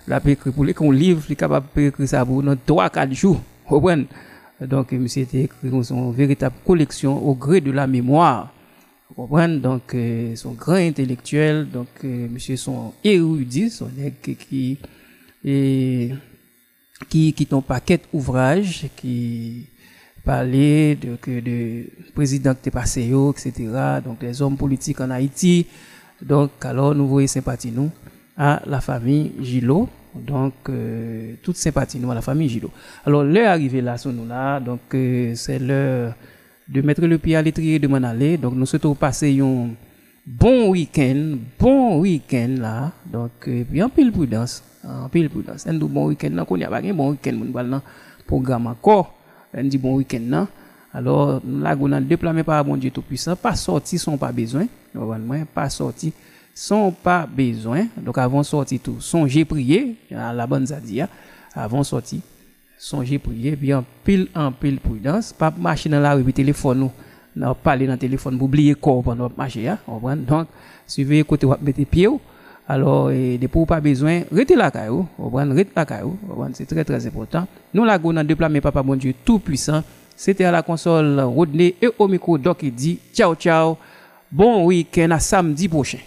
la écrire pour les qu'on livre, il est capable de écrire ça pour dans 3-4 jours. Vous comprenez? Donc, monsieur était écrit son véritable collection au gré de la mémoire. Vous comprenez? Donc, euh, son grand intellectuel, donc, euh, monsieur son érudit, son nègre qui, qui est qui qui ton paquet ouvrage qui parlait de que de président qui est passé etc. Donc les hommes politiques en Haïti. Donc alors nous voyons sympathie nous à la famille Gilo. Donc euh, toute sympathie nous à la famille Gilo. Alors l'heure arrivée là sur nous là, donc euh, c'est l'heure de mettre le pied à l'étrier de m'en aller. Donc nous souhaitons passer un bon week-end, bon week-end là. Donc euh, puis en pile prudence, en pile prudence. Un bon week-end là qu'on y a pas un bon week-end mon programme encore. an di bon week-end nan, alor la go nan deplame para bon Diyo Tout-Puissant, pa sorti son pa bezwen, normalman, pa sorti son pa bezwen, donc avon sorti tou, sonje priye, la ban zadia, avon sorti, sonje priye, pi an pil an pil prudence, pa mache nan la rebi telefon nou, nan pale nan telefon, pou oubliye kor pan wap mache ya, donc suiveye kote wap mette piye ou, alors et de pour pas besoin restez la caillou restez la caillou c'est très très important. Nous la gonne déploiement papa bon Dieu tout puissant. C'était à la console Rodney et au micro Doc dit ciao ciao. Bon week-end à samedi prochain